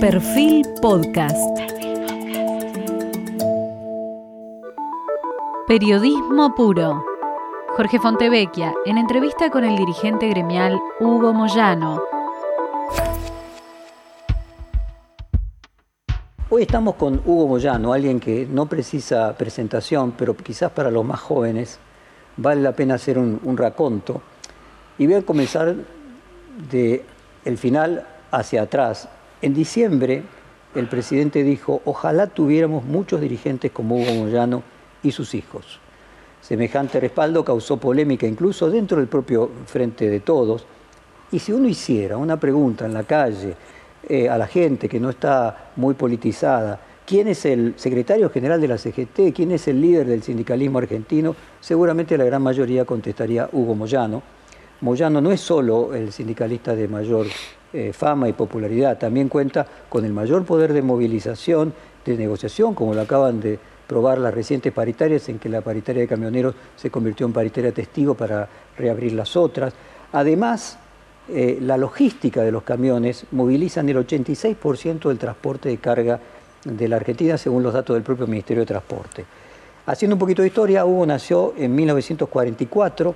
Perfil Podcast. Periodismo puro. Jorge Fontevecchia, en entrevista con el dirigente gremial Hugo Moyano. Hoy estamos con Hugo Moyano, alguien que no precisa presentación, pero quizás para los más jóvenes vale la pena hacer un, un raconto. Y voy a comenzar de el final hacia atrás. En diciembre, el presidente dijo, ojalá tuviéramos muchos dirigentes como Hugo Moyano y sus hijos. Semejante respaldo causó polémica incluso dentro del propio Frente de Todos. Y si uno hiciera una pregunta en la calle eh, a la gente que no está muy politizada, ¿quién es el secretario general de la CGT? ¿Quién es el líder del sindicalismo argentino? Seguramente la gran mayoría contestaría Hugo Moyano. Moyano no es solo el sindicalista de mayor eh, fama y popularidad, también cuenta con el mayor poder de movilización, de negociación, como lo acaban de probar las recientes paritarias, en que la paritaria de camioneros se convirtió en paritaria testigo para reabrir las otras. Además, eh, la logística de los camiones movilizan el 86% del transporte de carga de la Argentina, según los datos del propio Ministerio de Transporte. Haciendo un poquito de historia, Hugo nació en 1944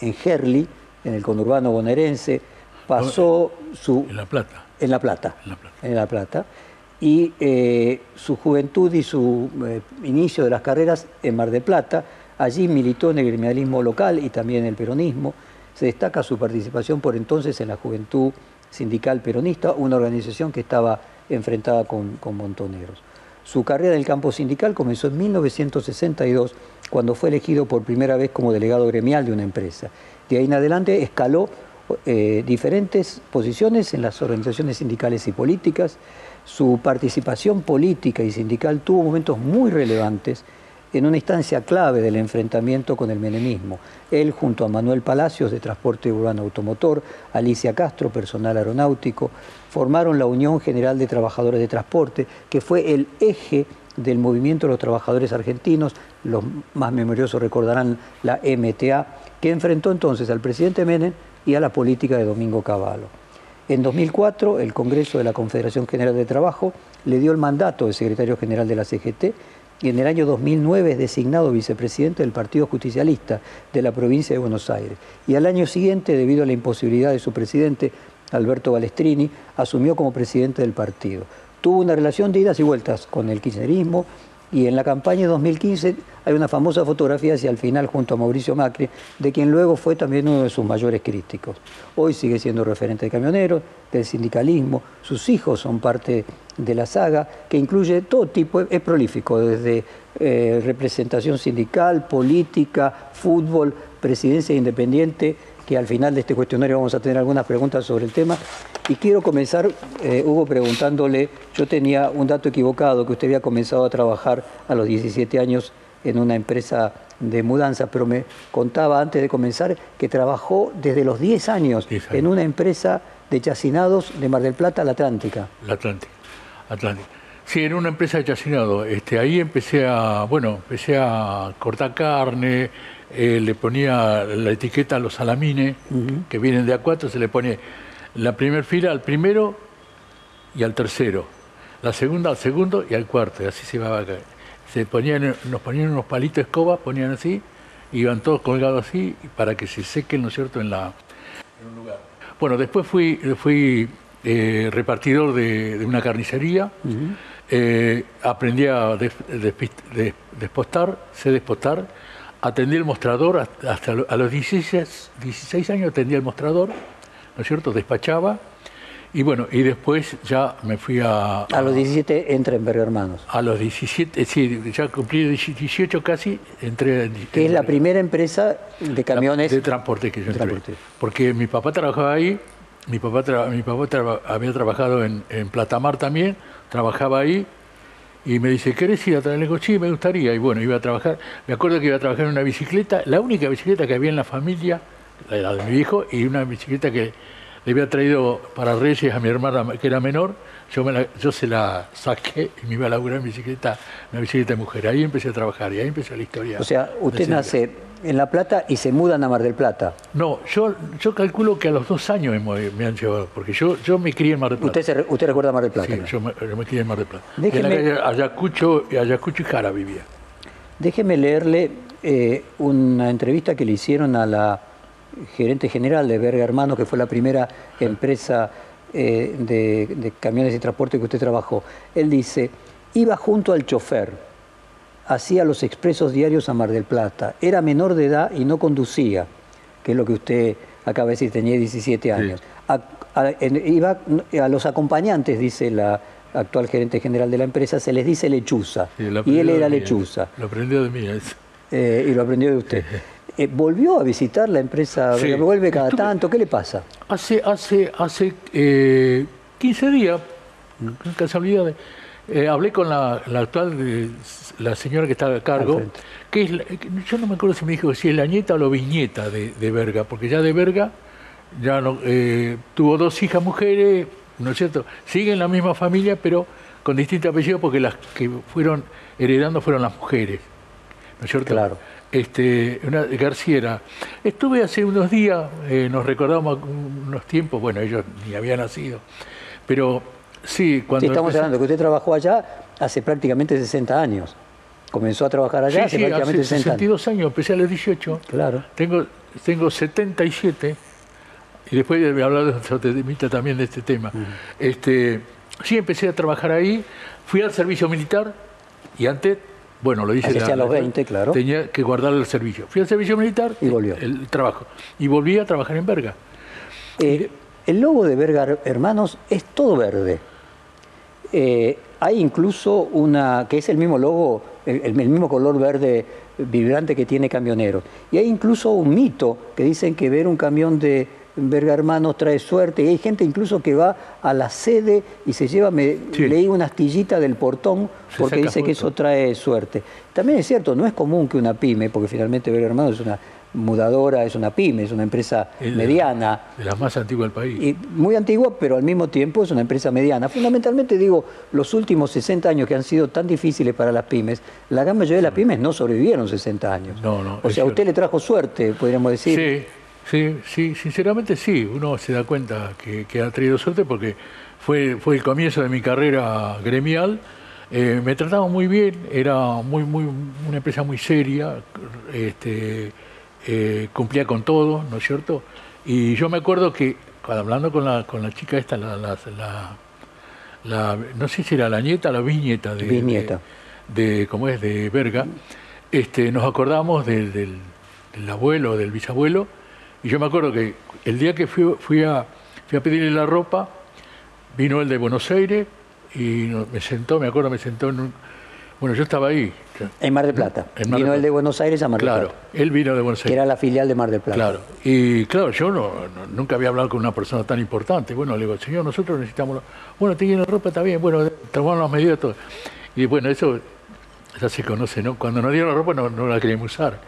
en Gerli, en el conurbano bonaerense, pasó su... En La Plata. En La Plata. En La Plata. En La Plata. Y eh, su juventud y su eh, inicio de las carreras en Mar del Plata, allí militó en el gremialismo local y también en el peronismo. Se destaca su participación por entonces en la Juventud Sindical Peronista, una organización que estaba enfrentada con, con montoneros. Su carrera en el campo sindical comenzó en 1962, cuando fue elegido por primera vez como delegado gremial de una empresa. De ahí en adelante escaló eh, diferentes posiciones en las organizaciones sindicales y políticas. Su participación política y sindical tuvo momentos muy relevantes en una instancia clave del enfrentamiento con el menemismo. Él, junto a Manuel Palacios, de Transporte Urbano Automotor, Alicia Castro, personal aeronáutico, formaron la Unión General de Trabajadores de Transporte, que fue el eje del movimiento de los trabajadores argentinos, los más memoriosos recordarán la MTA, que enfrentó entonces al presidente Menem y a la política de Domingo Cavallo. En 2004, el Congreso de la Confederación General de Trabajo le dio el mandato de secretario general de la CGT y en el año 2009 es designado vicepresidente del Partido Justicialista de la provincia de Buenos Aires. Y al año siguiente, debido a la imposibilidad de su presidente, Alberto Balestrini, asumió como presidente del partido. Tuvo una relación de idas y vueltas con el kirchnerismo y en la campaña de 2015 hay una famosa fotografía hacia el final junto a Mauricio Macri, de quien luego fue también uno de sus mayores críticos. Hoy sigue siendo referente de camioneros, del sindicalismo, sus hijos son parte de la saga, que incluye todo tipo, es prolífico, desde eh, representación sindical, política, fútbol, presidencia independiente, que al final de este cuestionario vamos a tener algunas preguntas sobre el tema. Y quiero comenzar, eh, Hugo, preguntándole, yo tenía un dato equivocado, que usted había comenzado a trabajar a los 17 años en una empresa de mudanza, pero me contaba antes de comenzar que trabajó desde los 10 años, 10 años. en una empresa de chacinados de Mar del Plata, la Atlántica. La Atlántica. Atlántica. Sí, en una empresa de chacinado. Este, ahí empecé a, bueno, empecé a cortar carne, eh, le ponía la etiqueta a los salamines, que vienen de A4, se le pone la primera fila al primero y al tercero, la segunda al segundo y al cuarto, y así se iba acá. Se ponían, nos ponían unos palitos de escoba, ponían así, iban todos colgados así, para que se sequen, ¿no es cierto?, en, la, en un lugar. Bueno, después fui, fui eh, repartidor de, de, una carnicería, uh -huh. eh, aprendí a des, des, des, despostar, sé despostar, atendí el mostrador hasta, hasta a los 16, 16 años atendí el mostrador, ¿no es cierto? Despachaba. Y bueno, y después ya me fui a... A, los 17 entra en Berrio Hermanos. A los 17, sí, ya cumplí 18 casi, entré... Que es la primera empresa de camiones... De transporte que yo entré. Transporte. Porque mi papá trabajaba ahí, mi papá, tra mi papá tra había trabajado en, en Platamar también, trabajaba ahí, y me dice, ¿querés ir a trabajar? Le digo, sí, me gustaría. Y bueno, iba a trabajar. Me acuerdo que iba a trabajar en una bicicleta, la única bicicleta que había en la familia, la de mi hijo, y una bicicleta que le había traído para Reyes a mi hermana que era menor. Yo, me la, yo se la saqué y me iba a laburar en bicicleta, una bicicleta de mujer. Ahí empecé a trabajar y ahí empezó la historia. O sea, usted nace en La Plata y se mudan a Mar del Plata. No, yo, yo calculo que a los dos años me, me han llevado, porque yo, yo me crié en Mar del Plata. ¿Usted, se, usted recuerda Mar del Plata? Sí, yo me, yo me crié en Mar del Plata. En la calle Ayacucho, Ayacucho y Jara vivía. Déjeme leerle eh, una entrevista que le hicieron a la gerente general de Verga Hermanos, que fue la primera empresa eh, de, de camiones y transporte que usted trabajó. Él dice, iba junto al chofer, hacía los expresos diarios a Mar del Plata, era menor de edad y no conducía, que es lo que usted acaba de decir, tenía 17 años. A, a, en, iba a los acompañantes, dice la actual gerente general de la empresa, se les dice lechuza, Sí, y él era mí, lechuza, Lo aprendió de mí. eso. eh, y lo aprendió de usted. Eh, ¿Volvió a visitar la empresa? Sí. ¿Vuelve cada Estuve- tanto? ¿Qué le pasa? Hace, hace, hace eh, 15 días, con casualidad, eh, hablé con la, la actual, eh, la señora que está a cargo, que es, la- yo no me acuerdo si me dijo si es la nieta o la bisnieta de, de Verga, porque ya de Verga ya no, eh, tuvo dos hijas mujeres, ¿no es cierto? Sigue en la misma familia, pero con distintos apellidos, porque las que fueron heredando fueron las mujeres, ¿no es cierto? Claro. Este, una Garciera. Estuve hace unos días, eh, nos recordamos unos tiempos, bueno, ellos ni habían nacido, pero sí, cuando... Sí, estamos empecé- hablando que usted trabajó allá hace prácticamente 60 años. Comenzó a trabajar allá Sí, hace sí, prácticamente hace 60 años. 62 años, empecé a los 18. Claro. Tengo, tengo 77 y después de hablar de también de este tema. este, sí, empecé a trabajar ahí, fui al servicio militar y antes, bueno, lo hice la- a los la- 20, claro. Tenía que guardar el servicio. Fui al servicio militar Y volvió. El, trabajo. Y volví a trabajar en Verga. Eh, el logo de Verga Hermanos es todo verde. Eh, hay incluso una, que es el mismo logo, el, el mismo color verde vibrante que tiene Camionero. Y hay incluso un mito que dicen que ver un camión de Verga Hermanos trae suerte. Y hay gente incluso que va a la sede y se lleva, me Sí. leí una astillita del portón Se porque dice que eso trae suerte. También es cierto, no es común que una pyme, porque finalmente Verga Hermanos es una mudadora, es una pyme, es una empresa Es de- mediana. De las más antiguas del país. Y muy antigua, pero al mismo tiempo es una empresa mediana. Fundamentalmente digo, los últimos 60 años que han sido tan difíciles para las pymes, la gran mayoría de las pymes no sobrevivieron 60 años. No, no, O sea, a usted le trajo suerte, podríamos decir. Sí, sí, sí, sinceramente sí, uno se da cuenta que, que ha traído suerte porque fue, fue el comienzo de mi carrera gremial. Eh, me trataban muy bien, era muy, muy, una empresa muy seria, este, eh, cumplía con todo, ¿no es cierto? Y yo me acuerdo que, hablando con la, con la chica esta, la, la- la- la- no sé si era la nieta o la bisnieta de, de, de- ¿cómo es? de Verga, este, nos acordamos del, del, del abuelo, del bisabuelo, y yo me acuerdo que el día que fui, fui, a, fui a pedirle la ropa, vino el de Buenos Aires y me sentó, me acuerdo, me sentó en un... Bueno, yo estaba ahí. En Mar del Plata. En Mar del Vino el Plata. de Buenos Aires a Mar del Claro, Plata, él vino de Buenos que Aires. era la filial de Mar del Plata. Claro, y claro, yo no, no- nunca había hablado con una persona tan importante. Bueno, le digo, señor, nosotros necesitamos. Bueno, te la ropa, está bien, bueno, tomamos las medidas, todo. Y bueno, eso ya se conoce, ¿no? Cuando nos dieron la ropa no, no la queríamos usar.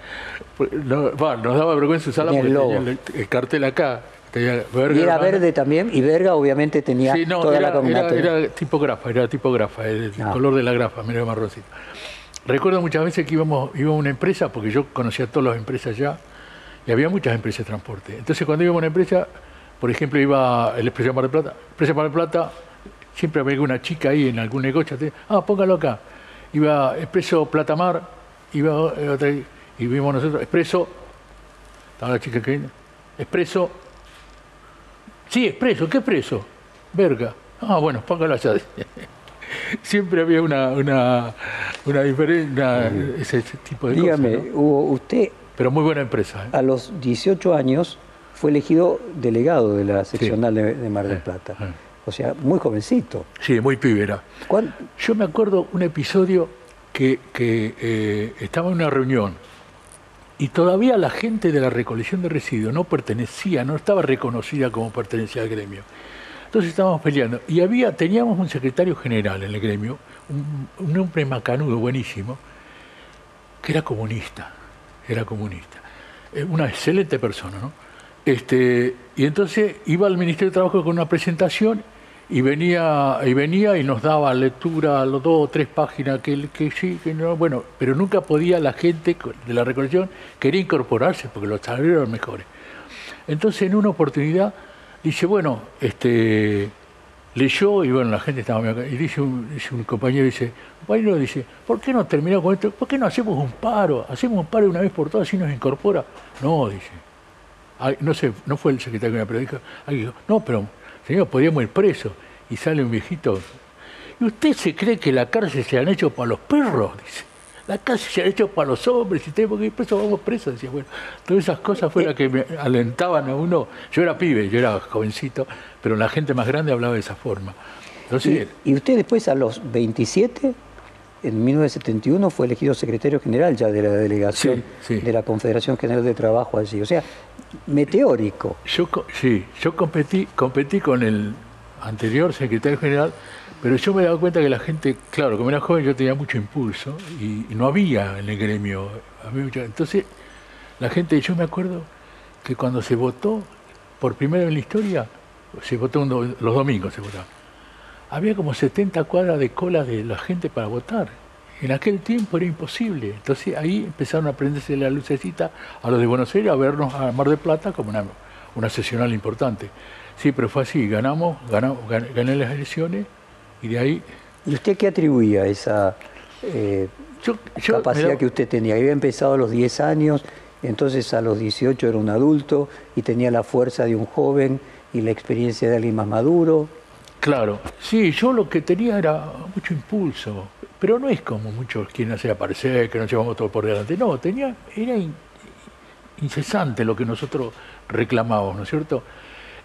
Pues, no, va, nos daba vergüenza usarla Tenía el porque logo. tenía el, el cartel acá. Tenía Verga Y era verde también, y Verga obviamente tenía Sí, no, toda era, la combinación. era, era tipo grafa, era tipo grafa, el Ah. color de la grafa, medio marroncito. Recuerdo muchas veces que íbamos, íbamos a una empresa, porque yo conocía todas las empresas ya, y había muchas empresas de transporte. Entonces cuando íbamos a una empresa, por ejemplo, iba el Expreso Mar del Plata, Expreso Mar del Plata, siempre había alguna chica ahí en algún negocio, te- ah, póngalo acá. Iba Expreso Plata Mar, iba eh, otra, y vimos nosotros, Expreso, estaba la chica que vino, Expreso, sí, Expreso, ¿qué Expreso? Verga. Ah, bueno, póngalo allá. Siempre había una, una, una diferencia, ese, ese tipo de Dígame, cosas. ¿no? Hugo, usted Pero muy buena empresa. ¿eh? a los 18 años fue elegido delegado de la seccional de, de Mar del Plata. sí. O sea, muy jovencito. Sí, muy pibera. ¿Cuán- Yo me acuerdo un episodio que, que, eh, estaba en una reunión y todavía la gente de la recolección de residuos no pertenecía, no estaba reconocida como pertenecía al gremio. Entonces estábamos peleando y había, teníamos un secretario general en el gremio, un, hombre macanudo, buenísimo, que era comunista, era comunista. Eh, Una excelente persona, ¿no? Este, y entonces iba al Ministerio de Trabajo con una presentación y venía y venía y nos daba lectura a los dos o tres páginas que, que sí, que no, bueno, pero nunca podía la gente de la recolección quería incorporarse porque los salarios eran mejores. Entonces en una oportunidad dice, bueno, este leyó y bueno, la gente estaba acá, y dice un, dice un compañero, dice, compañero dice, ¿por qué no terminamos con esto? ¿Por qué no hacemos un paro? Hacemos un paro una vez por todas y nos incorpora. No, dice. no sé, no fue el secretario pero dijo, dijo, no, pero señor, podríamos ir presos. Y sale un viejito. ¿Y usted se cree que la cárcel se han hecho para los perros? Dice. La cárcel se ha hecho para los hombres, y tenemos que ir presos, vamos presos. Decía, bueno, todas esas cosas fueron las que me alentaban a uno. Yo era pibe, yo era jovencito, pero la gente más grande hablaba de esa forma. Entonces, ¿Y, usted después a los 27 en 1971 fue elegido secretario general ya de la delegación de la Confederación General de Trabajo allí. O sea, meteórico. Yo, sí, yo competí, competí con el anterior secretario general, pero yo me he dado cuenta que la gente, claro, como era joven yo tenía mucho impulso y, no había en el gremio. Entonces, la gente, yo me acuerdo que cuando se votó por primera vez en la historia, se votó los domingos, se votaba. Había como 70 cuadras de cola de la gente para votar. En aquel tiempo era imposible. Entonces ahí empezaron a prenderse la lucecita a los de Buenos Aires a vernos a Mar del Plata como una, una sesional importante. Sí, pero fue así, ganamos, ganamos gané las elecciones y de ahí... ¿Y usted qué atribuía esa eh, capacidad que usted tenía? Había empezado a los 10 años, entonces a los 18 era un adulto y tenía la fuerza de un joven y la experiencia de alguien más maduro. Claro, sí, yo lo que tenía era mucho impulso, pero no es como muchos quieren hacer aparecer, que nos llevamos todo por delante. No, tenía, era incesante lo que nosotros reclamábamos, ¿no es cierto?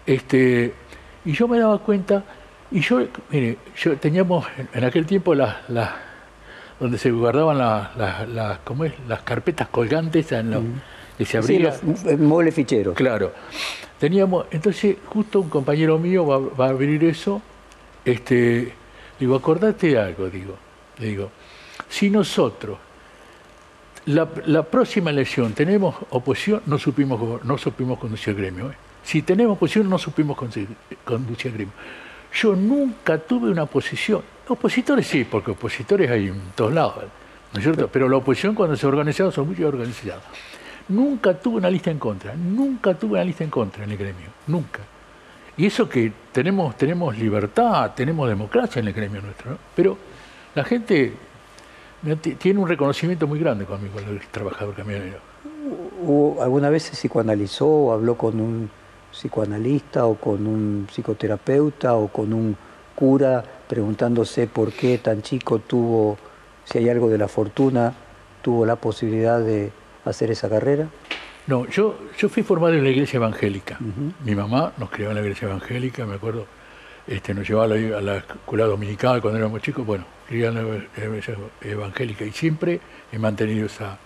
Este, y yo me daba cuenta, y yo, mire, yo teníamos en aquel tiempo las, donde se guardaban las, ¿cómo es? las carpetas colgantes en lo, que se abrían. Sí, los ficheros. Claro. Teníamos, entonces justo un compañero mío va, a abrir eso, este, digo, acordate de algo, digo, le digo, si nosotros la, próxima elección tenemos oposición, no supimos, no supimos conducir el gremio. ¿eh? Si tenemos oposición, no supimos conducir el gremio. Yo nunca tuve una oposición. Opositores sí, porque opositores hay en todos lados, ¿no es cierto? Pero la oposición cuando se organizado son muy organizados. Nunca tuve una lista en contra, nunca tuve una lista en contra en el gremio, nunca. Y eso que tenemos, tenemos libertad, tenemos democracia en el gremio nuestro, pero la gente tiene un reconocimiento muy grande conmigo, el trabajador camionero. ¿Alguna vez se psicoanalizó o habló con un psicoanalista o con un psicoterapeuta o con un cura preguntándose por qué tan chico tuvo, si hay algo de la fortuna, tuvo la posibilidad de hacer esa carrera? No, yo, yo fui formado en la iglesia evangélica. Mi mamá nos crió en la iglesia evangélica, me acuerdo, este, nos llevaba a la, escuela dominical cuando éramos chicos, bueno, crié en la iglesia evangélica y siempre he mantenido esa...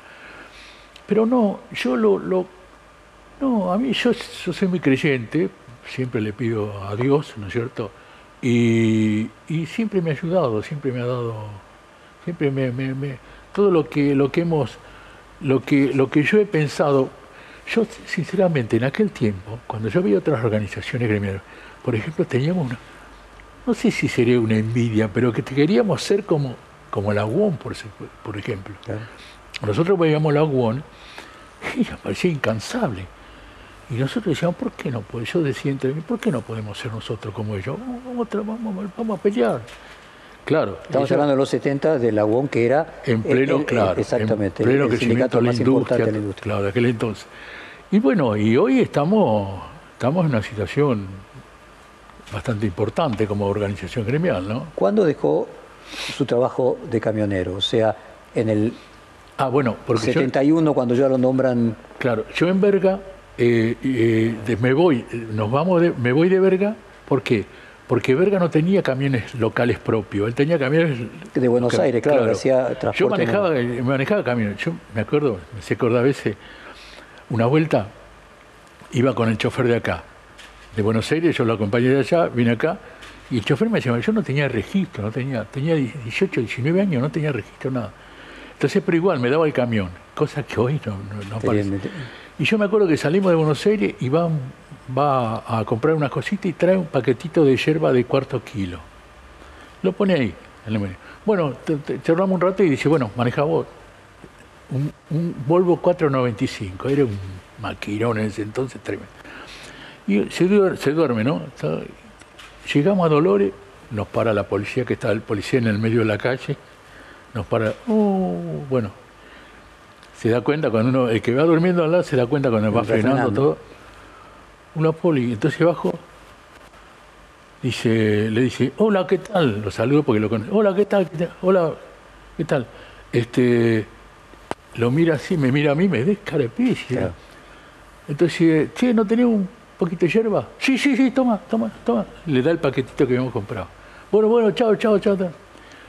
Pero no, yo lo... lo no, a mí yo, yo soy muy creyente, siempre le pido a Dios, ¿no es cierto? Y, y siempre me ha ayudado, siempre me ha dado, siempre me, me, me todo lo que, lo que hemos lo que, lo que yo he pensado, yo sinceramente en aquel tiempo, cuando yo veía otras organizaciones gremiales, por ejemplo, teníamos una, no sé si sería una envidia, pero que queríamos ser como, como la UON, por, por ejemplo. Nosotros veíamos la UON y nos parecía incansable. Y nosotros decíamos, ¿por qué no? Pues yo decía entre mí, ¿por qué no podemos ser nosotros como ellos? Vamos, vamos, vamos a pelear. Claro. Estamos hablando de los 70 de la UON, que era. En pleno, claro. Exactamente. En pleno el, crecimiento de la industria, de la industria. Claro, de aquel entonces. Y bueno, y hoy estamos, estamos en una situación bastante importante como organización gremial, ¿no? ¿Cuándo dejó su trabajo de camionero? O sea, en el ah, bueno, porque 71, cuando ya lo nombran. Claro, yo en Verga eh, eh, me voy, nos vamos de, me voy de Verga, ¿por qué? porque Verga no tenía camiones locales propios, él tenía camiones... De Buenos Aires, claro, hacía transporte. Yo manejaba, manejaba camiones, yo me acuerdo, me se acuerda a veces, una vuelta iba con el chofer de acá, de Buenos Aires, yo lo acompañé de allá, vine acá, y el chofer me decía, yo no tenía registro, no tenía, tenía 18, 19 años, no tenía registro, nada. Entonces, pero igual me daba el camión, cosa que hoy no, no, aparece. Y yo me acuerdo que salimos de Buenos Aires y va, va a comprar una cosita y trae un paquetito de yerba de cuarto kilo. Lo pone ahí, en el medio. Bueno, charlamos un rato y dice, bueno, maneja vos. Un, un, Volvo 495, era un maquirón en ese entonces tremendo. Y se duerme, ¿no? Llegamos a Dolores, nos para la policía, que está el policía en el medio de la calle, nos para, uh, bueno, se da cuenta cuando uno, el que va durmiendo al lado se da cuenta cuando va frenando, todo. Una poli, entonces bajo, dice, le dice, hola, ¿qué tal? Lo saludo porque lo conoce. Hola, ¿qué tal? Hola, ¿qué tal? Este, lo mira así, me mira a mí, me descarepilla. Entonces, che, ¿no tenés un poquito de hierba? Sí, sí, sí, toma, toma, toma. Le da el paquetito que habíamos comprado. Bueno, bueno, chao, chao, chao.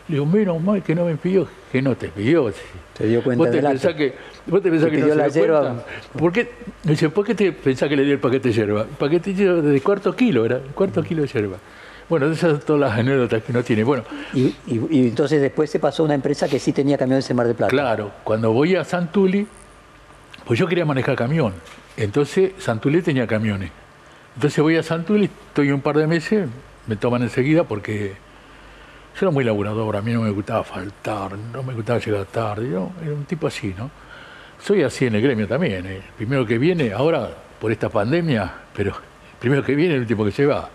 Le digo, menos mal que no me pidió, que no te pidió. Se dio cuenta ¿Vos te pensás que, vos te pensás que no se la hierba? cuenta? ¿Por qué, dice, ¿por qué te pensás que le dio el paquete de hierba? El paquete de hierba de cuarto kilo, era cuarto kilo de hierba. Bueno, esas son todas las anécdotas que uno tiene. Bueno, Y, y- y entonces después se pasó a una empresa que sí tenía camiones en Mar de Plata. Claro, cuando voy a Santuli, pues yo quería manejar camión. Entonces Santuli tenía camiones. Entonces voy a Santuli, estoy un par de meses, me toman enseguida porque yo era muy laburador, a mí no me gustaba faltar, no me gustaba llegar tarde, yo era un tipo así, ¿no? Soy así en el gremio también, ¿eh? primero que viene, ahora por esta pandemia, pero primero que viene el último que se va.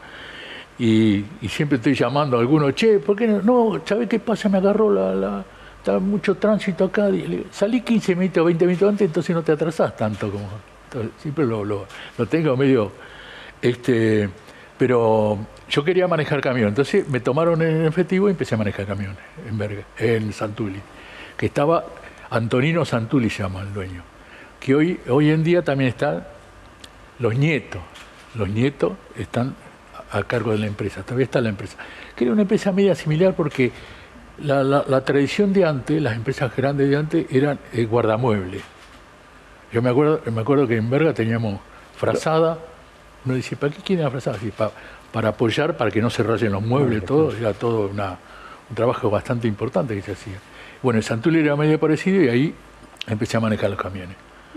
Y, siempre estoy llamando a alguno, che, ¿por qué no? No, ¿sabés qué pasa? Me agarró la, está mucho tránsito acá. Salí 15 minutos, 20 minutos antes, entonces no te atrasás tanto como. siempre lo, lo, lo tengo medio. Este, pero yo quería manejar camión, entonces me tomaron en efectivo y empecé a manejar camión en, Berga, en Santuli, que estaba Antonino Santuli, se llama el dueño, que hoy, hoy en día también están los nietos. Los nietos están a cargo de la empresa, todavía está la empresa. Que era una empresa media similar porque la, tradición de antes, las empresas grandes de antes, eran eh, guardamuebles. Yo me acuerdo, me acuerdo que en Berga teníamos frazada, uno dice, ¿para qué quieren la frazada? Sí, pa- para apoyar, para que no se rayen los muebles, todo, era todo una- un trabajo bastante importante que se hacía. Bueno, en Santuli era medio parecido y ahí empecé a manejar los camiones.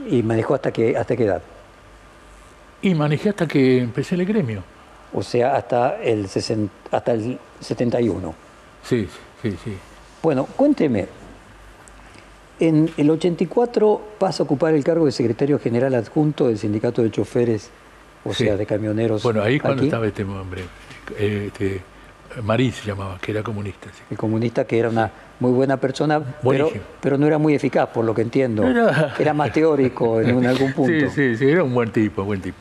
¿Y manejó hasta, que, hasta qué edad? Y manejé hasta que empecé el gremio. O sea, hasta el, 60 hasta el 71. Sí, sí, sí. Bueno, cuénteme. En el 84 pasa a ocupar el cargo de secretario general adjunto del sindicato de choferes, o Sí. sea, de camioneros. Bueno, ahí cuando aquí, estaba este hombre, este, Marín se llamaba, que era comunista. sí. El comunista que era una muy buena persona, pero, pero no era muy eficaz, por lo que entiendo. Era- Era más teórico en, un- algún punto. Sí, sí, sí, era un buen tipo, buen tipo.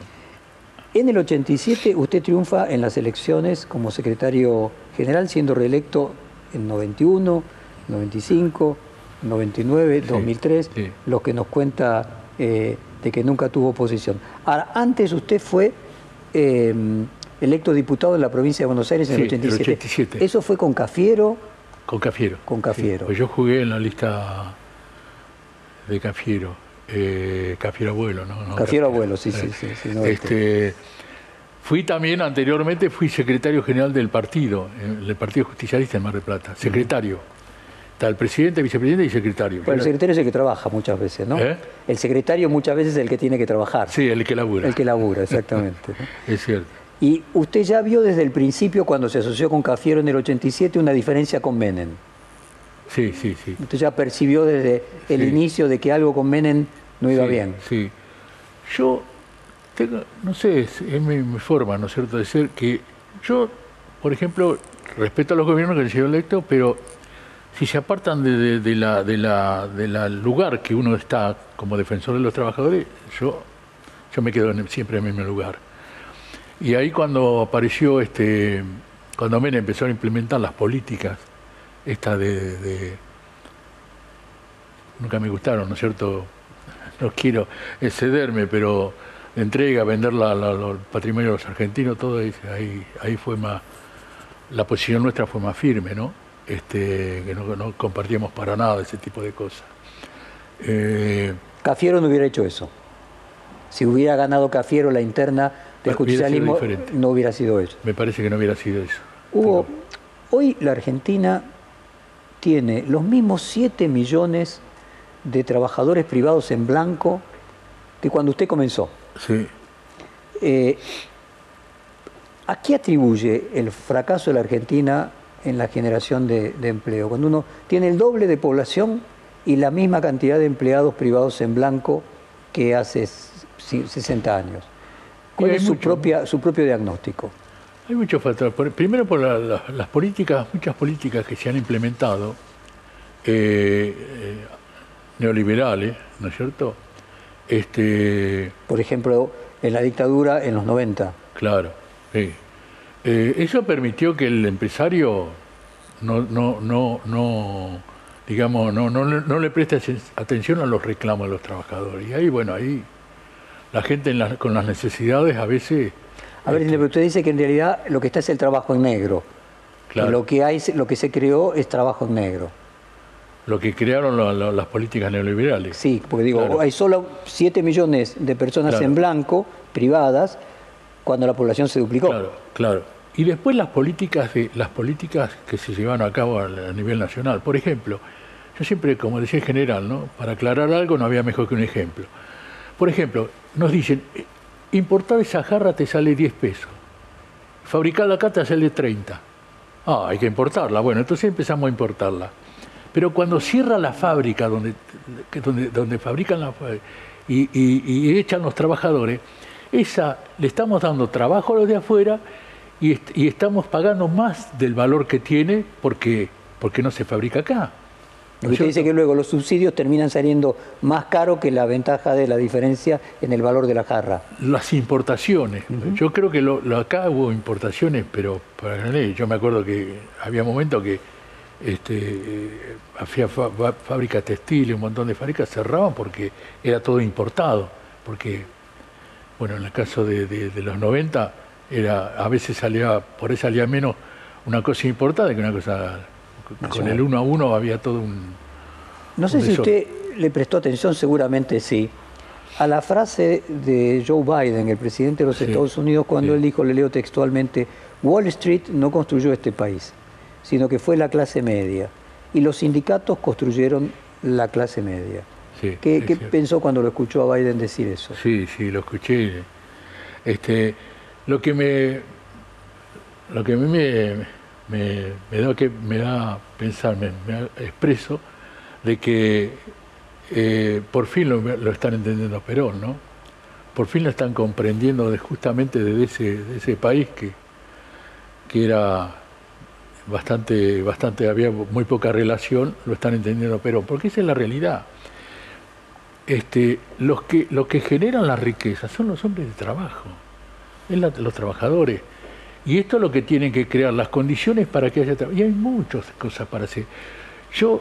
En el 87 usted triunfa en las elecciones como secretario general, siendo reelecto en 91, 95, 99, 2003, sí. lo que nos cuenta eh, de que nunca tuvo oposición. Ahora, antes usted fue eh, electo diputado en la provincia de Buenos Aires en Sí, el en el 87. 87. ¿Eso fue con Cafiero? Con Cafiero. Con Cafiero. Sí, pues yo jugué en la lista de Cafiero. Eh, Cafiero Abuelo, ¿no? No, Cafiero Abuelo, sí, sí, sí, sí, no, este, fui también, anteriormente, fui secretario general del partido, eh, del Partido Justicialista en Mar del Plata. Secretario. Está el presidente, vicepresidente y secretario. Bueno, el secretario es el que trabaja muchas veces, ¿no? ¿Eh? El secretario muchas veces es el que tiene que trabajar. Sí, el que labura. El que labura, exactamente. ¿no? Es cierto. Y usted ya vio desde el principio, cuando se asoció con Cafiero en el 87, una diferencia con Menem. Sí, sí, sí. Usted ya percibió desde el Sí. inicio de que algo con Menem no iba Sí, bien. Sí. Yo tengo, no sé, es, es mi, mi forma, ¿no es cierto?, de ser que yo, por ejemplo, respeto a los gobiernos que han sido electos, pero si se apartan de, la, de la, de la lugar que uno está como defensor de los trabajadores, yo, me quedo siempre en el mismo lugar. Y ahí cuando apareció este, cuando Menem empezó a implementar las políticas, estas de, nunca me gustaron, ¿no es cierto? No quiero excederme, pero de entrega, vender la, la- el patrimonio de los argentinos, todo ahí, ahí fue más, la posición nuestra fue más firme, ¿no? Este, que no, no compartíamos para nada ese tipo de cosas. Eh, Cafiero no hubiera hecho eso. Si hubiera ganado Cafiero la interna del justicialismo, no hubiera sido eso. me parece que no hubiera sido eso. Hugo, hoy la Argentina tiene los mismos 7 millones de trabajadores privados en blanco que cuando usted comenzó. Sí. Eh, ¿A qué atribuye el fracaso de la Argentina en la generación de, de empleo? Cuando uno tiene el doble de población y la misma cantidad de empleados privados en blanco que hace s- 60 años. ¿Cuál es su, mucho. propia, su propio diagnóstico? Hay muchos factores. Primero por la- la- las políticas, muchas políticas que se han implementado, eh, eh, neoliberales, ¿no es cierto? Este, Por ejemplo, en la dictadura en los 90. claro, sí. Eh, eso permitió que el empresario no, no, no, no digamos, no, no, le- no le preste aten- atención a los reclamos de los trabajadores. Y ahí, bueno, ahí la gente en la- con las necesidades a veces... A ver, este, pero usted dice que en realidad lo que está es el trabajo en negro. Claro. Lo que hay, lo que se creó es trabajo en negro. lo que crearon la- la- las políticas neoliberales. Sí, porque digo, Claro. hay solo 7 millones de personas Claro. en blanco, privadas, cuando la población se duplicó. Claro, claro. Y después las políticas de las políticas que se llevan a cabo a, nivel nacional. Por ejemplo, yo siempre, como decía el general, ¿no? Para aclarar algo no había mejor que un ejemplo. Por ejemplo, nos dicen, eh, importar esa jarra te sale 10 pesos. Fabricarla acá te sale 30. Ah, hay que importarla. Bueno, entonces empezamos a importarla. Pero cuando cierra la fábrica donde, donde, donde fabrican la y, y- y echan los trabajadores, esa le estamos dando trabajo a los de afuera y, est- y estamos pagando más del valor que tiene porque, porque no se fabrica acá. Que usted dice que luego los subsidios terminan saliendo más caro que la ventaja de la diferencia en el valor de la jarra. Las importaciones. Yo creo que lo, lo- acá hubo importaciones, pero para yo me acuerdo que había momentos que este, eh, había fábricas textiles, un montón de fábricas cerraban porque era todo importado. Porque, bueno, en el caso de, de- de los 90, era, a veces salía, por ahí salía menos una cosa importada que una cosa. Con el uno a uno había todo un. No sé Un si desorden. usted le prestó atención, seguramente sí, a la frase de Joe Biden, el presidente de los Sí, Estados Unidos, cuando sí. él dijo, le leo textualmente, Wall Street no construyó este país, sino que fue la clase media. Y los sindicatos construyeron la clase media. Sí, ¿Qué, pensó cuando lo escuchó a Biden decir eso? Sí, sí, lo escuché. Este, lo que me, lo que a mí me, me, me da que me da pensar, me, me expreso de que eh, por fin lo, lo están entendiendo Perón, ¿no? Por fin lo están comprendiendo de, justamente desde ese, de ese país que, que era bastante, bastante, había muy poca relación, lo están entendiendo Perón, porque esa es la realidad este, los, que, los que generan la riqueza son los hombres de trabajo, es la- los trabajadores. Y esto es lo que tienen que crear, las condiciones para que haya trabajo. Y hay muchas cosas para hacer. Yo,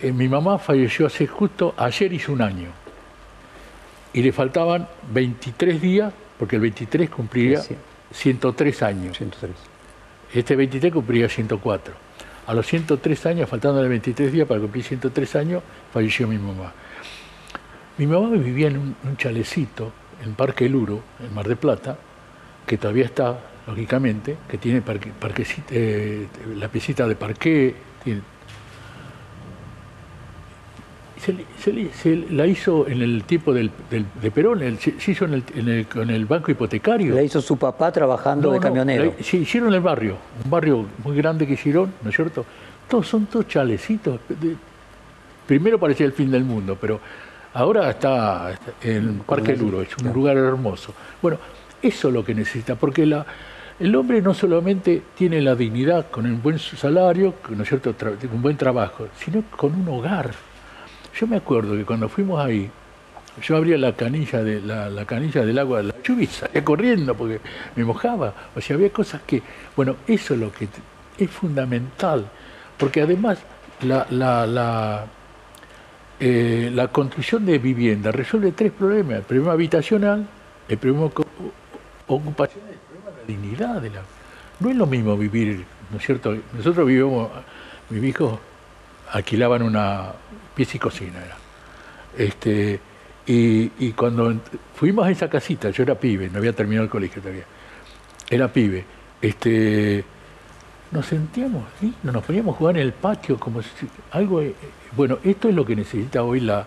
eh, mi mamá falleció hace justo, ayer hizo un año. Y le faltaban 23 días, porque el 23 cumpliría Sí, sí. 103 años. 103. Este 23 cumpliría 104. A los 103 años, faltándole 23 días para cumplir 103 años, falleció mi mamá. Mi mamá vivía en un, un chalecito en Parque Luro, en Mar de Plata, que todavía está, lógicamente, que tiene parque, parquecita- eh, la piecita de parqué. tiene- Se, se se la hizo en el tiempo del, del- de Perón, el- se, se hizo en el, en el- con el banco hipotecario. La hizo su papá trabajando No, de no, camionero. la- sí, hicieron el barrio, un barrio muy grande que hicieron, ¿no es cierto? Todos son todos chalecitos. de- primero parecía el fin del mundo, pero ahora está, en Parque Luro, es un lugar hermoso. Bueno, eso es lo que necesita, porque la, el hombre no solamente tiene la dignidad con un buen salario, ¿no es cierto?, un buen trabajo, sino con un hogar. Yo me acuerdo que cuando fuimos ahí, yo abría la canilla, de, la, la canilla del agua de la lluvia y salía corriendo porque me mojaba. O sea, había cosas que, bueno, eso es lo que es fundamental, porque además la, la, la, eh, la construcción de vivienda resuelve tres problemas. El problema habitacional, el problema ocu- ocupacional el problema de la dignidad. De la... No es lo mismo vivir, ¿no es cierto? Nosotros vivimos, mis hijos alquilaban una pieza y cocina. Era. Este, y, y cuando fuimos a esa casita, yo era pibe, no había terminado el colegio todavía, era pibe, este, nos sentíamos dignos, nos poníamos a jugar en el patio como si algo... eh, Bueno, esto es lo que necesita hoy la,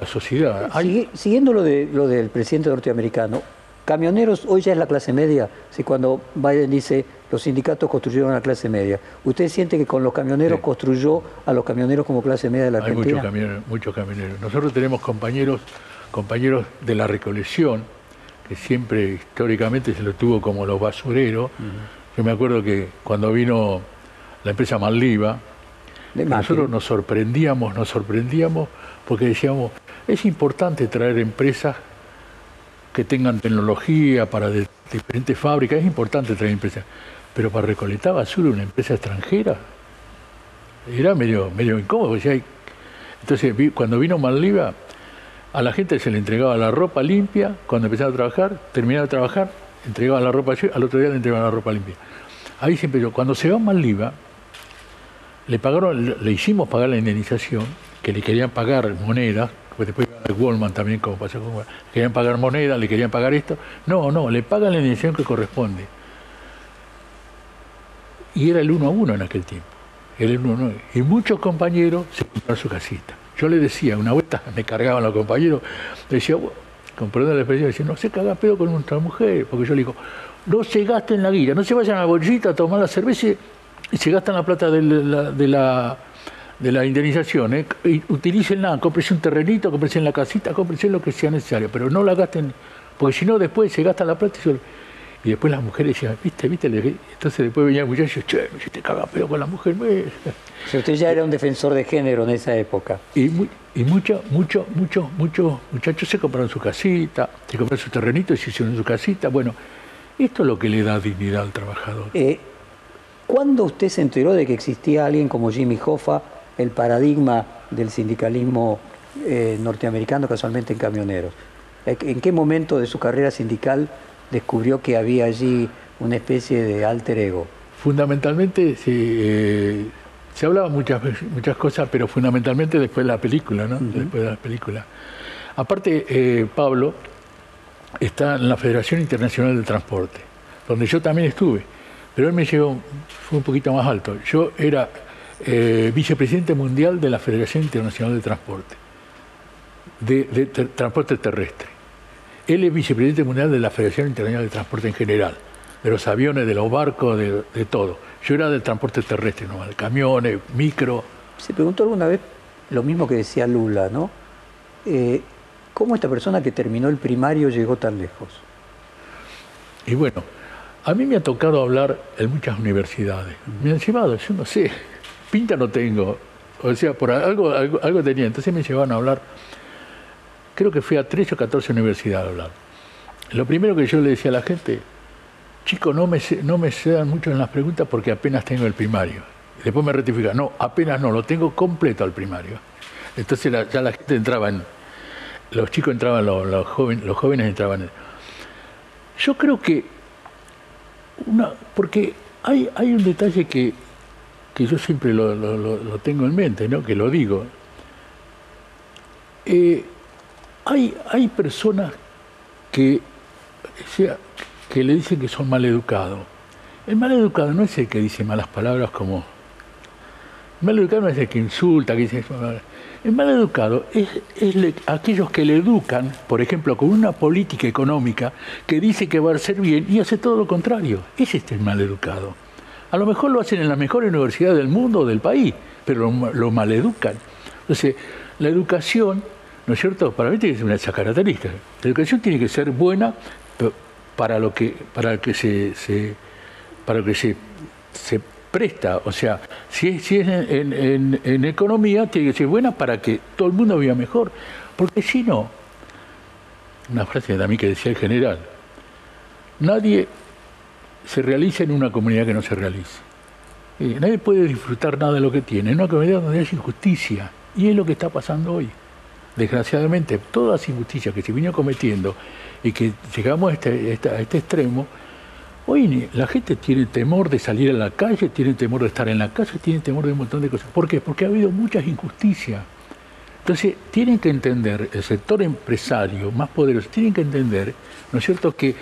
la sociedad. Hay- siguiendo lo, de, lo del presidente norteamericano, camioneros hoy ya es la clase media. Si cuando Biden dice los sindicatos construyeron a la clase media, ¿usted siente que con los camioneros Sí. construyó a los camioneros como clase media de la Hay muchos Argentina? camioneros, muchos camioneros. Nosotros tenemos compañeros, compañeros de la recolección, que siempre históricamente se lo tuvo como los basureros. Yo me acuerdo que cuando vino la empresa Maldiva, nosotros nos sorprendíamos, nos sorprendíamos porque decíamos, es importante traer empresas que tengan tecnología para de- diferentes fábricas, es importante traer empresas, pero para recolectar basura una empresa extranjera era medio, medio incómodo. Entonces, vi- cuando vino Maldiva, a la gente se le entregaba la ropa limpia, cuando empezaba a trabajar, terminaba de trabajar, entregaba la ropa, al otro día le entregaban la ropa limpia. Ahí se empezó. Cuando se va Maldiva, le pagaron, le- hicimos pagar la indemnización, que le querían pagar monedas, pues después a Goldman también, como pasó con Goldman, querían pagar monedas, le querían pagar esto. No, no, le pagan la indemnización que corresponde. Y era el uno a uno en aquel tiempo. El uno a uno. Y muchos compañeros se compraron su casita. Yo le decía, una vuelta me cargaban los compañeros, le decía, con perdón de la expresión, decía, no se caga pedo con nuestra mujer, porque yo le digo, no se gasten la guía, no se vayan a la bolsita a tomar la cerveza y- se gastan la plata de la, de la, de la indemnización, ¿eh? y utilícenla, cómprense un terrenito, cómprense en la casita, cómprense lo que sea necesario, pero no la gasten, porque si no después se gasta la plata y se- y después las mujeres decían, viste, viste, entonces después venía el muchacho, che, si te caga pedo con la mujer, me-". Sea, usted ya era un defensor de género en esa época. Y, mu- y muchos, muchos, muchos, muchos muchachos se compraron su casita, se compraron su terrenito y se hicieron su casita. Bueno, esto es lo que le da dignidad al trabajador. Eh, ¿Cuándo usted se enteró de que existía alguien como Jimmy Hoffa, el paradigma del sindicalismo eh, norteamericano, casualmente en camioneros? ¿En qué momento de su carrera sindical descubrió que había allí una especie de alter ego? Fundamentalmente se, eh, se hablaba muchas muchas cosas, pero fundamentalmente después de la película, ¿no? Después de la película. Aparte, eh, Pablo está en la Federación Internacional del Transporte, donde yo también estuve, pero él me llegó, fue un poquito más alto. Yo era eh, vicepresidente mundial de la Federación Internacional de Transporte, de, de ter- transporte terrestre. Él es vicepresidente mundial de la Federación Internacional de Transporte en general, de los aviones, de los barcos, de, de todo. Yo era del transporte terrestre, ¿no? camiones, micro. Se preguntó alguna vez lo mismo que decía Lula, ¿no? Eh, ¿Cómo esta persona que terminó el primario llegó tan lejos? Y bueno, a mí me ha tocado hablar en muchas universidades. Me han llevado, yo no sé, pinta no tengo. O sea, por algo, algo, algo tenía. Entonces me llevaron a hablar, creo que fui a 13 o 14 universidades a hablar. Lo primero que yo le decía a la gente, chicos, no me, no me cedan mucho en las preguntas porque apenas tengo el primario. Después me rectifica, no, apenas no, lo tengo completo al primario. Entonces ya la gente entraba en, los chicos entraban, los, jóvenes, los jóvenes entraban en, yo creo que una, porque hay, hay un detalle que, que yo siempre lo- lo tengo en mente, ¿no? que lo digo. Eh, hay, hay personas que, sea, que le dicen que son mal educados. El mal educado no es el que dice malas palabras como... El mal educado no es el que insulta, que dice... El mal educado es, es aquellos que le educan, por ejemplo, con una política económica que dice que va a ser bien y hace todo lo contrario. Ese es el mal educado. A lo mejor lo hacen en la mejor universidad del mundo o del país, pero lo, lo maleducan. Entonces, la educación, ¿no es cierto? Para mí tiene que ser una de esas características. La educación tiene que ser buena para lo que, para que se, para que se, presta. O sea, si es, si es en- en economía, tiene que ser buena para que todo el mundo viva mejor. Porque si no, una frase también que decía el general, nadie se realiza en una comunidad que no se realice. Eh, nadie puede disfrutar nada de lo que tiene, en una comunidad donde hay injusticia. Y es lo que está pasando hoy. Desgraciadamente, todas las injusticias que se vinieron cometiendo y que llegamos a este, a este extremo, hoy la gente tiene temor de salir a la calle, tiene temor de estar en la casa, tiene temor de un montón de cosas. ¿Por qué? Porque ha habido muchas injusticias. Entonces, tienen que entender, el sector empresario más poderoso, tienen que entender, ¿no es cierto?, que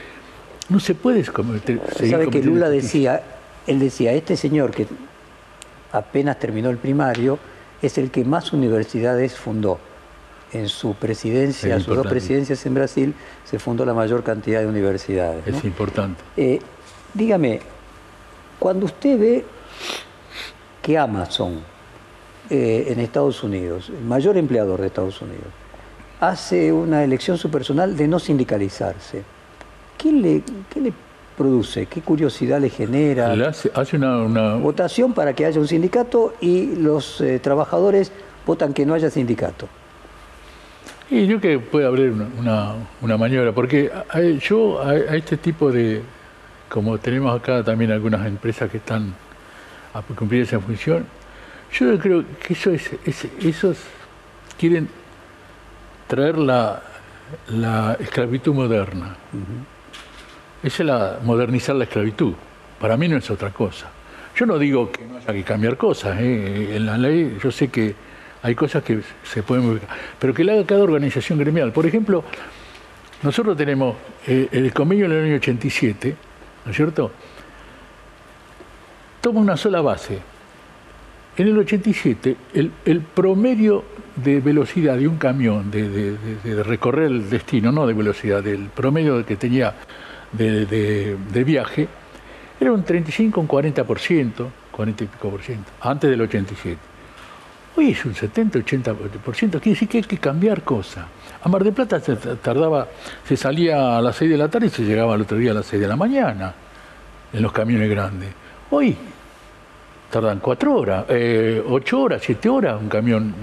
no se puede cometer, seguir Sabe que Lula decía, él decía, este señor que apenas terminó el primario es el que más universidades fundó. En su presidencia, sus dos presidencias en Brasil, se fundó la mayor cantidad de universidades. Es importante. Eh, dígame, cuando usted ve que Amazon eh, en Estados Unidos, el mayor empleador de Estados Unidos, hace una elección subpersonal de no sindicalizarse, ¿qué le, qué le produce? ¿Qué curiosidad le genera? hace, una, Votación para que haya un sindicato y los eh, trabajadores votan que no haya sindicato. Y yo que puede haber una, una, maniobra, porque yo a, este tipo de, como tenemos acá también algunas empresas que están a cumplir esa función, yo creo que eso es, esos quieren traer la, la esclavitud moderna. Esa es la modernizar la esclavitud. Para mí no es otra cosa. Yo no digo que no haya que cambiar cosas. ¿eh? En la ley yo sé que hay cosas que se pueden modificar. Pero que la haga cada organización gremial. Por ejemplo, nosotros tenemos eh, el convenio del año 87, ¿no es cierto? Toma una sola base. En el 87, el, promedio de velocidad de un camión, de, de, recorrer el destino, no de velocidad, del promedio que tenía de, viaje, era un 35, un 40%, 40 y pico por ciento, antes del 87. Hoy es un 70, 80 por ciento, quiere decir que hay que cambiar cosas. A Mar de Plata se tardaba, se salía a las 6 de la tarde y se llegaba al otro día a las 6 de la mañana en los camiones grandes. Hoy tardan 4 horas, 8 eh, horas, 7 horas un camión,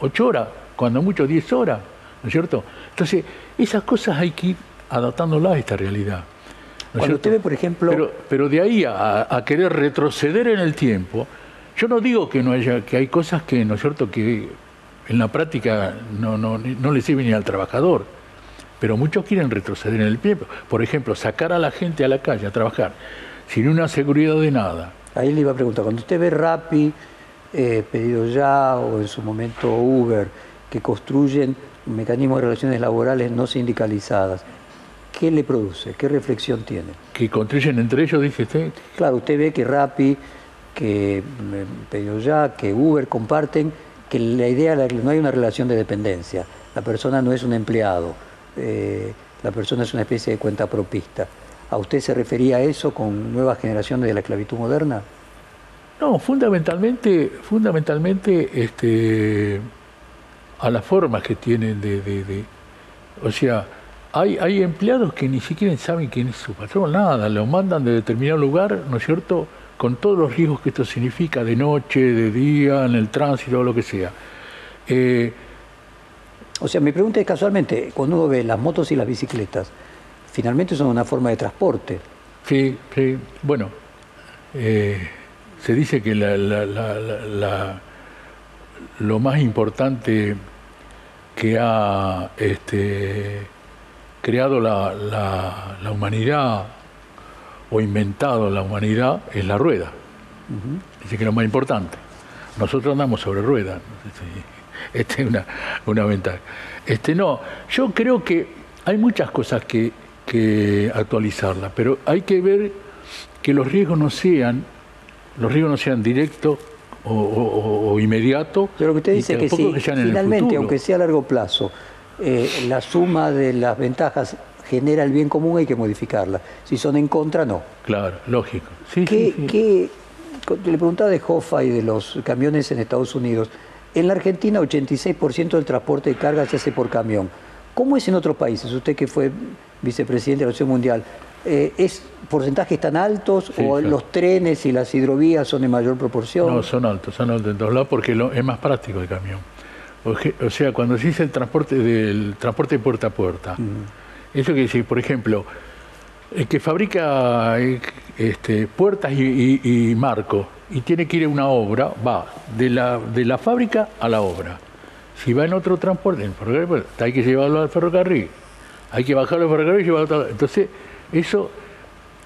8 horas, cuando mucho 10 horas, ¿no es cierto? Entonces, esas cosas hay que ir adaptándola a esta realidad. Cuando usted ve, por ejemplo... Pero, de ahí a, querer retroceder en el tiempo, yo no digo que no haya, que hay cosas que, ¿no es cierto?, que en la práctica no, no, no le sirven ni al trabajador, pero muchos quieren retroceder en el tiempo. Por ejemplo, sacar a la gente a la calle a trabajar sin una seguridad de nada. Ahí le iba a preguntar, cuando usted ve Rappi, eh, Pedido Ya o en su momento Uber, que construyen mecanismos de relaciones laborales no sindicalizadas, ¿qué le produce? ¿Qué reflexión tiene? ¿Que construyen entre ellos, dice usted? Claro, usted ve que Rappi, que Pedido que Uber comparten que la idea de que no hay una relación de dependencia. La persona no es un empleado, eh, la persona es una especie de cuenta propista. ¿A usted se refería a eso con nuevas generaciones de la esclavitud moderna? No, fundamentalmente, fundamentalmente este, a las formas que tienen de, o sea, hay, empleados que ni siquiera saben quién es su patrón, nada, lo mandan de determinado lugar, ¿no es cierto?, con todos los riesgos que esto significa, de noche, de día, en el tránsito, lo que sea. Eh, o sea, mi pregunta es casualmente, cuando uno ve las motos y las bicicletas, finalmente son una forma de transporte. Sí, sí. Bueno, eh, se dice que lo más importante que ha este, creado la, la, humanidad o inventado la humanidad es la rueda. Dice que es lo más importante. Nosotros andamos sobre ruedas. Esta es una, una ventaja. Este, no, yo creo que hay muchas cosas que, que actualizarlas, pero hay que ver que los riesgos no sean, los riesgos no sean directos o, o, inmediatos. Pero lo que usted dice que, sí, finalmente, aunque sea a largo plazo, eh, la suma de las ventajas genera el bien común, hay que modificarla. Si son en contra, no. Claro, lógico. Sí, le preguntaba de Hoffa y de los camiones en Estados Unidos. En la Argentina, 86% del transporte de carga se hace por camión. ¿Cómo es en otros países? Usted que fue vicepresidente de la Nación Mundial, eh, ¿es porcentajes tan altos o los trenes y las hidrovías son en mayor proporción? No, son altos, son altos en todos lados porque es más práctico el camión. O sea, cuando se dice el transporte del transporte puerta a puerta, eso que dice, por ejemplo, el que fabrica eh, este, puertas y, marcos y tiene que ir a una obra, va de la, de la fábrica a la obra. Si va en otro transporte, en ferrocarril, hay que llevarlo al ferrocarril, hay que bajarlo al ferrocarril y llevarlo a otro. Entonces, eso,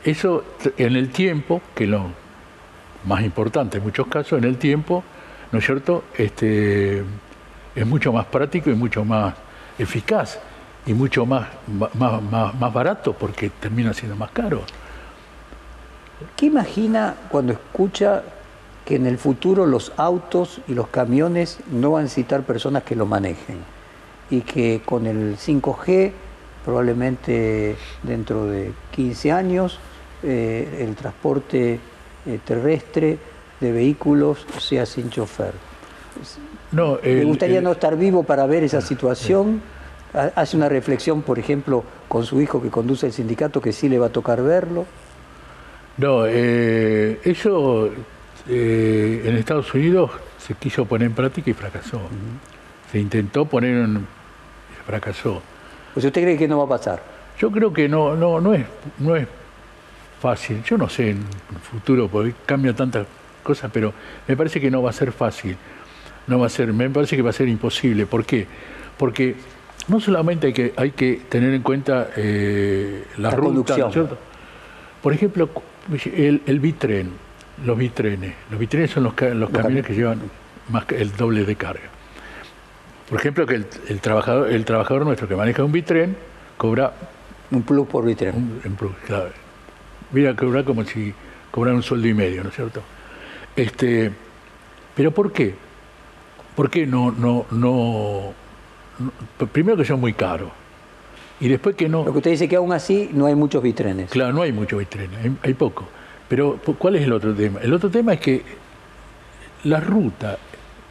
eso en el tiempo, que lo más importante en muchos casos, en el tiempo, ¿no es cierto? Este, es mucho más práctico y mucho más eficaz y mucho más, más, más, barato porque termina siendo más caro. ¿Qué imagina cuando escucha que en el futuro los autos y los camiones no van a necesitar personas que lo manejen? Y que con el 5G, probablemente dentro de 15 años, eh, el transporte eh, terrestre de vehículos sea sin chofer. No, Me el- gustaría el- no estar vivo para ver esa situación. Hace una reflexión, por ejemplo, con su hijo que conduce el sindicato, que sí le va a tocar verlo. No, eh, eso eh, en Estados Unidos se quiso poner en práctica y fracasó. Se intentó poner en... y fracasó. Pues usted cree que no va a pasar. Yo creo que no, no, no, es, no es fácil. Yo no sé en el futuro, porque cambia tantas cosas, pero me parece que no va a ser fácil. No va a ser, me parece que va a ser imposible. ¿Por qué? Porque no solamente hay que, hay que tener en cuenta eh, la, La ruta, conducción. ¿no es cierto? Por ejemplo, el, el bitren, los bitrenes. Los bitrenes son los, los camiones que llevan más que el doble de carga. Por ejemplo, que el, el trabajador, el trabajador nuestro que maneja un bitren cobra Un plus por vitren. un, en plus, claro. Mira, cobrar como si cobrara un sueldo y medio, ¿no es cierto? Este, pero ¿por qué? ¿Por qué no, no, no- primero que son muy caros y después que no, Lo que usted dice que aún así no hay muchos vitrenes. claro, no hay mucho bitrenes, hay, hay poco. Pero ¿cuál es el otro tema? El otro tema es que la ruta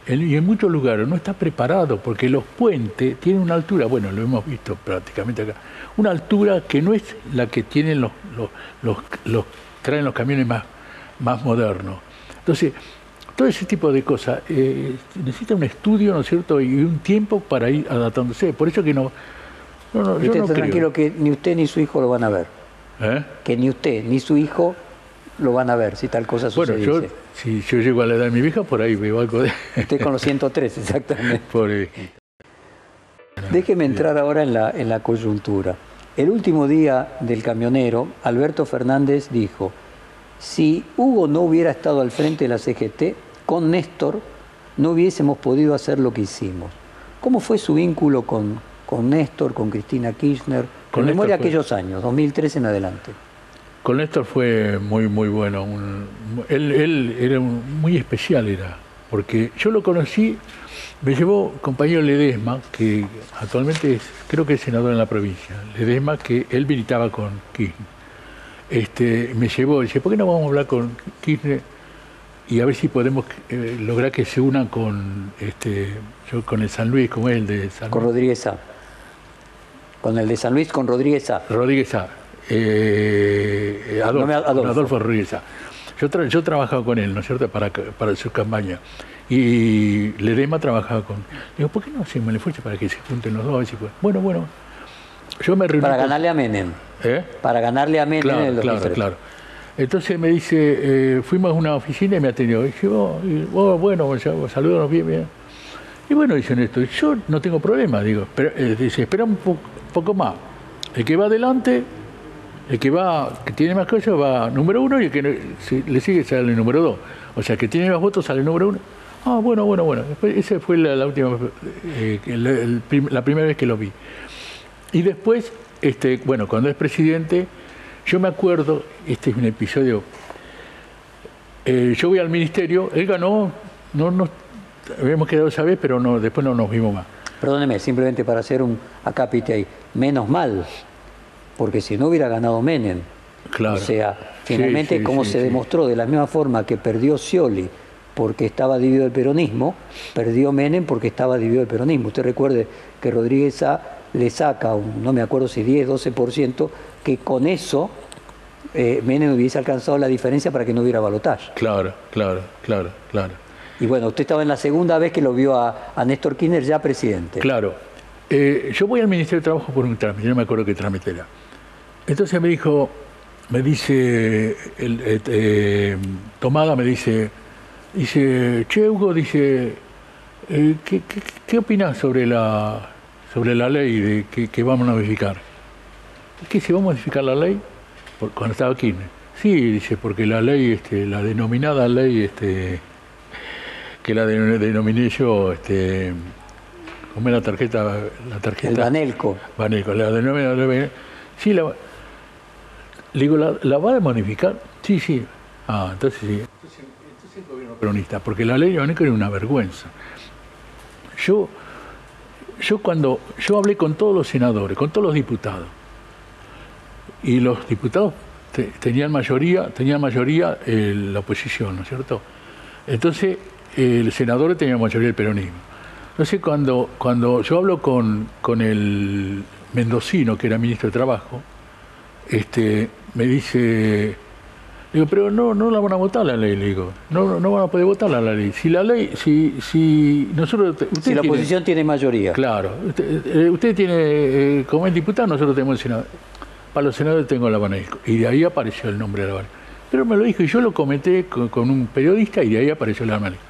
en- y en muchos lugares no está preparado porque los puentes tienen una altura, bueno, lo hemos visto prácticamente acá, una altura que no es la que tienen los, los, los, los- traen los camiones más, más modernos. Entonces, todo ese tipo de cosas eh, necesita un estudio, ¿no es cierto?, y un tiempo para ir adaptándose. Por eso que no, no, no yo no está creo. tranquilo que ni usted ni su hijo lo van a ver. ¿Eh? Que ni usted ni su hijo lo van a ver si tal cosa Bueno, sucede. yo, si yo llego a la edad de mi vieja, por ahí veo algo de... Usted con los 103, exactamente. por, eh, Déjeme entrar ahora en la, en la coyuntura. El último día del camionero, Alberto Fernández dijo, si Hugo no hubiera estado al frente de la CGT, con Néstor no hubiésemos podido hacer lo que hicimos. ¿Cómo fue su vínculo con, con Néstor, con Cristina Kirchner? Con Con memoria fue- aquellos años, 2003 en adelante. Con Néstor fue muy, muy bueno. un- él, él era un- muy especial, era. Porque yo lo conocí, me llevó compañero Ledesma, que actualmente es, creo que es senador en la provincia. Ledesma, que él militaba con Kirchner. Este, me llevó, dice, ¿por qué no vamos a hablar con Kirchner y a ver si podemos eh, lograr que se una con, este, yo con el San Luis, como es el de San Con Luis? Rodríguez A. Con el de San Luis, con Rodríguez A. Rodríguez A. Eh, Adolfo, No me- Adolfo. Adolfo Rodríguez A. Yo, tra- yo trabajaba con él, ¿no es cierto?, para, para su campaña. Y Ledema trabajaba con... Digo, ¿por qué no hacemos el esfuerzo para que se junten los dos? Y pues, bueno, bueno. Yo me reuní Para con- ganarle a Menem. ¿Eh? Para ganarle a Menem en el Claro, 2003. claro, claro. Entonces me dice, eh, fuimos a una oficina y me atendió. Y dije, oh, y, oh, bueno, ya, salúdanos bien, bien. Y bueno, dicen esto, yo no tengo problema, digo, pero, eh, dice, espera un po- poco más. El que va adelante, el que va, que tiene más cosas va número uno y el que no- si le sigue sale el número dos. O sea, que tiene más votos sale el número uno. Ah, bueno, bueno, bueno. Después, esa fue la, la última, eh, el- la primera vez que lo vi. Y después, este, bueno, cuando es presidente, yo me acuerdo, este es un episodio, eh, yo voy al ministerio, él ganó, no nos habíamos quedado esa vez, pero no, después no nos vimos más. Perdóneme, simplemente para hacer un acápite ahí. Menos mal, porque si no hubiera ganado Menem. Claro. O sea, finalmente, sí, como sí, se demostró de la misma forma que perdió Scioli porque estaba dividido el peronismo, perdió Menem porque estaba dividido el peronismo. Usted recuerde que Rodríguez A le saca, un, no me acuerdo si 10, 12%, que con eso eh, Menem hubiese alcanzado la diferencia para que no hubiera balotaje. Claro, claro, claro, claro. Y bueno, usted estaba en la segunda vez que lo vio a, a Néstor Kirchner ya presidente. Claro. Eh, yo voy al Ministerio de Trabajo por un trámite, no me acuerdo qué trámite era. Entonces me dijo, me dice, el, eh, eh, Tomada me dice, dice, che Hugo, dice, ¿qué, qué, qué opinás sobre la, sobre la ley de, que, que vamos a modificar? ¿Qué si vamos a modificar la ley? Por- cuando estaba Kirchner. Sí, dice, porque la ley, este, la denominada ley, este, que la de- denominé yo, este, ¿cómo es la tarjeta? La tarjeta. El Banelco. Baneco, la denomina- la- Sí, la, le digo, ¿la, la va a modificar? Sí, sí. Ah, entonces sí. Entonces, el gobierno peronista, porque la ley Ivaneco era una vergüenza. Yo, yo cuando yo hablé con todos los senadores, con todos los diputados, y los diputados tenían mayoría, tenían mayoría eh, la oposición, ¿no es cierto? Entonces, el senador tenía mayoría el peronismo. Entonces, cuando, cuando yo hablo con, con el mendocino, que era ministro de Trabajo, este, me dice, digo, pero no, no la van a votar la ley, le digo, no, no van a poder votar la ley. Si la ley, si, si nosotros... si la oposición tiene mayoría. Claro, usted, eh, tiene, eh, como el diputado, nosotros tenemos el senador. Para los senadores tengo la Banesco. Y de ahí apareció el nombre de la Banesco. Pero me lo dijo y yo lo comenté con, un periodista y de ahí apareció la Banesco.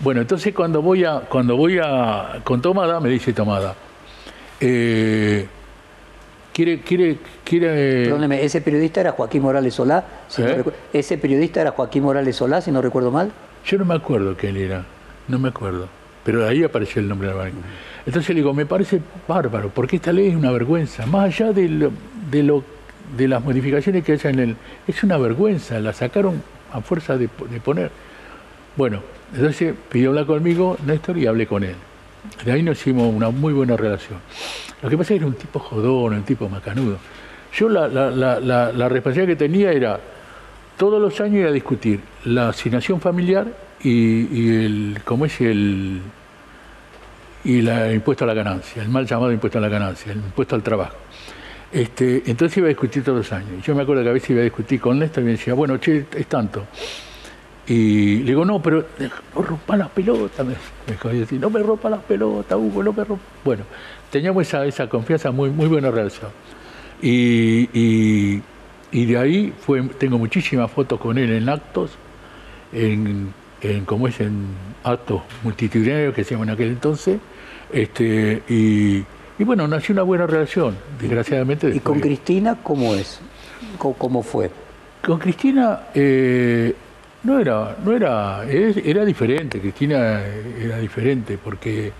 Bueno, entonces cuando voy a, cuando voy a, con Tomada, me dice Tomada, eh, quiere, quiere, quiere. Perdóneme, ese periodista era Joaquín Morales Solá. ¿Eh? ese periodista era Joaquín Morales Solá, si no recuerdo mal. Yo no me acuerdo quién era, no me acuerdo. Pero de ahí apareció el nombre de la. Entonces le digo, me parece bárbaro, porque esta ley es una vergüenza, más allá de lo, de, lo, de las modificaciones que haya en el... Es una vergüenza, la sacaron a fuerza de, poner. Bueno, entonces pidió hablar conmigo Néstor y hablé con él. De ahí nos hicimos una muy buena relación. Lo que pasa es que era un tipo jodón, un tipo macanudo. Yo la, la, responsabilidad que tenía era todos los años ir a discutir la asignación familiar y, el, ¿cómo es el, y el impuesto a la ganancia, el mal llamado impuesto a la ganancia, el impuesto al trabajo. Este, entonces iba a discutir todos los años. Yo me acuerdo que a veces iba a discutir con Néstor y me decía, bueno, che, es tanto. Y le digo, no, pero no rompa las pelotas. Me, dijo, no me rompa las pelotas, Hugo, no me rompa. Bueno, teníamos esa, esa confianza, muy, muy buena relación. Y, y, de ahí fue, tengo muchísimas fotos con él en actos, en, en como es en actos multitudinarios que llaman en aquel entonces, este, y, bueno, nació una buena relación, desgraciadamente. ¿Y con Cristina cómo es? ¿Cómo, fue? Con Cristina eh, no era, no era, era diferente, Cristina era diferente, porque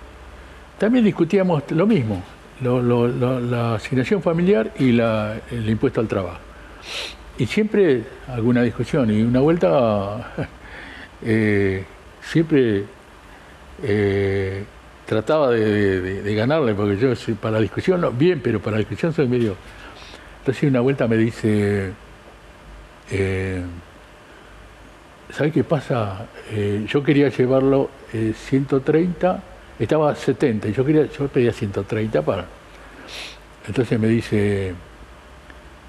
también discutíamos lo mismo, la asignación familiar y la, el impuesto al trabajo. Y siempre alguna discusión, y una vuelta eh, siempre eh, trataba de, ganarle, porque yo para la discusión, no, bien, pero para la discusión soy medio... Entonces una vuelta me dice, eh, ¿sabes qué pasa? Eh, yo quería llevarlo 130, estaba 70, y yo, quería, yo pedía 130 para... Entonces me dice,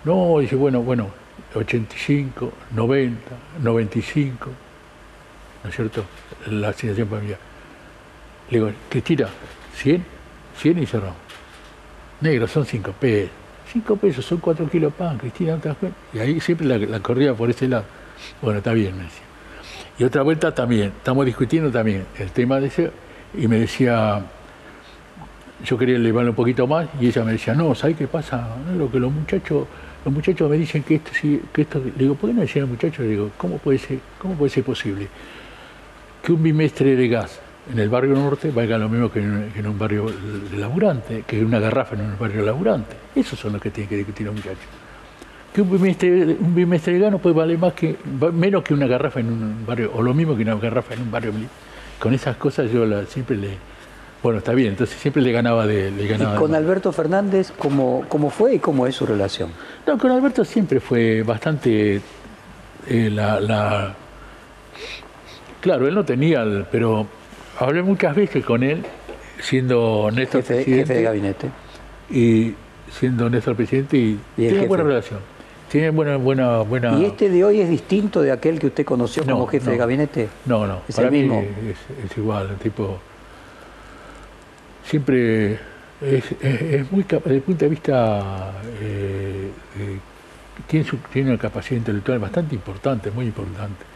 no, dice, bueno, bueno, 85, 90, 95, ¿no es cierto? La asignación familiar. Le digo, Cristina, ¿100? 100 y cerramos. Negro, son 5 pesos. 5 pesos son 4 kilos de pan, Cristina, Y ahí siempre la, corría por ese lado. Bueno, está bien, me decía. Y otra vuelta también, estamos discutiendo también el tema de ese, y me decía, yo quería elevarlo un poquito más, y ella me decía, no, ¿sabes qué pasa? Lo que los muchachos, los muchachos me dicen que esto sí, que esto, le digo, ¿por qué no decían los muchachos? Le digo, ¿cómo puede ser, cómo puede ser posible? Que un bimestre de gas en el barrio norte valga lo mismo que en, un barrio laburante, que una garrafa en un barrio laburante. Esos son los que tienen que discutir los muchachos. Que un bimestre, un bimestre de gas no puede valer más que, menos que una garrafa en un barrio, o lo mismo que una garrafa en un barrio. Con esas cosas yo siempre le... Bueno, está bien, entonces siempre le ganaba de... Le ganaba ¿Y con Alberto Fernández cómo, cómo fue y cómo es su relación? No, con Alberto siempre fue bastante... Eh, la, Claro, él no tenía, pero hablé muchas veces con él, siendo Néstor presidente. Jefe de gabinete. Y siendo Néstor presidente y, tiene buena relación. Tiene buena, buena, buena. ¿Y este de hoy es distinto de aquel que usted conoció como jefe de gabinete? No, no. ¿Es para mí Es, igual, el tipo. Siempre es, muy capaz, desde el punto de vista. Eh, eh, tiene, tiene una capacidad intelectual bastante importante, muy importante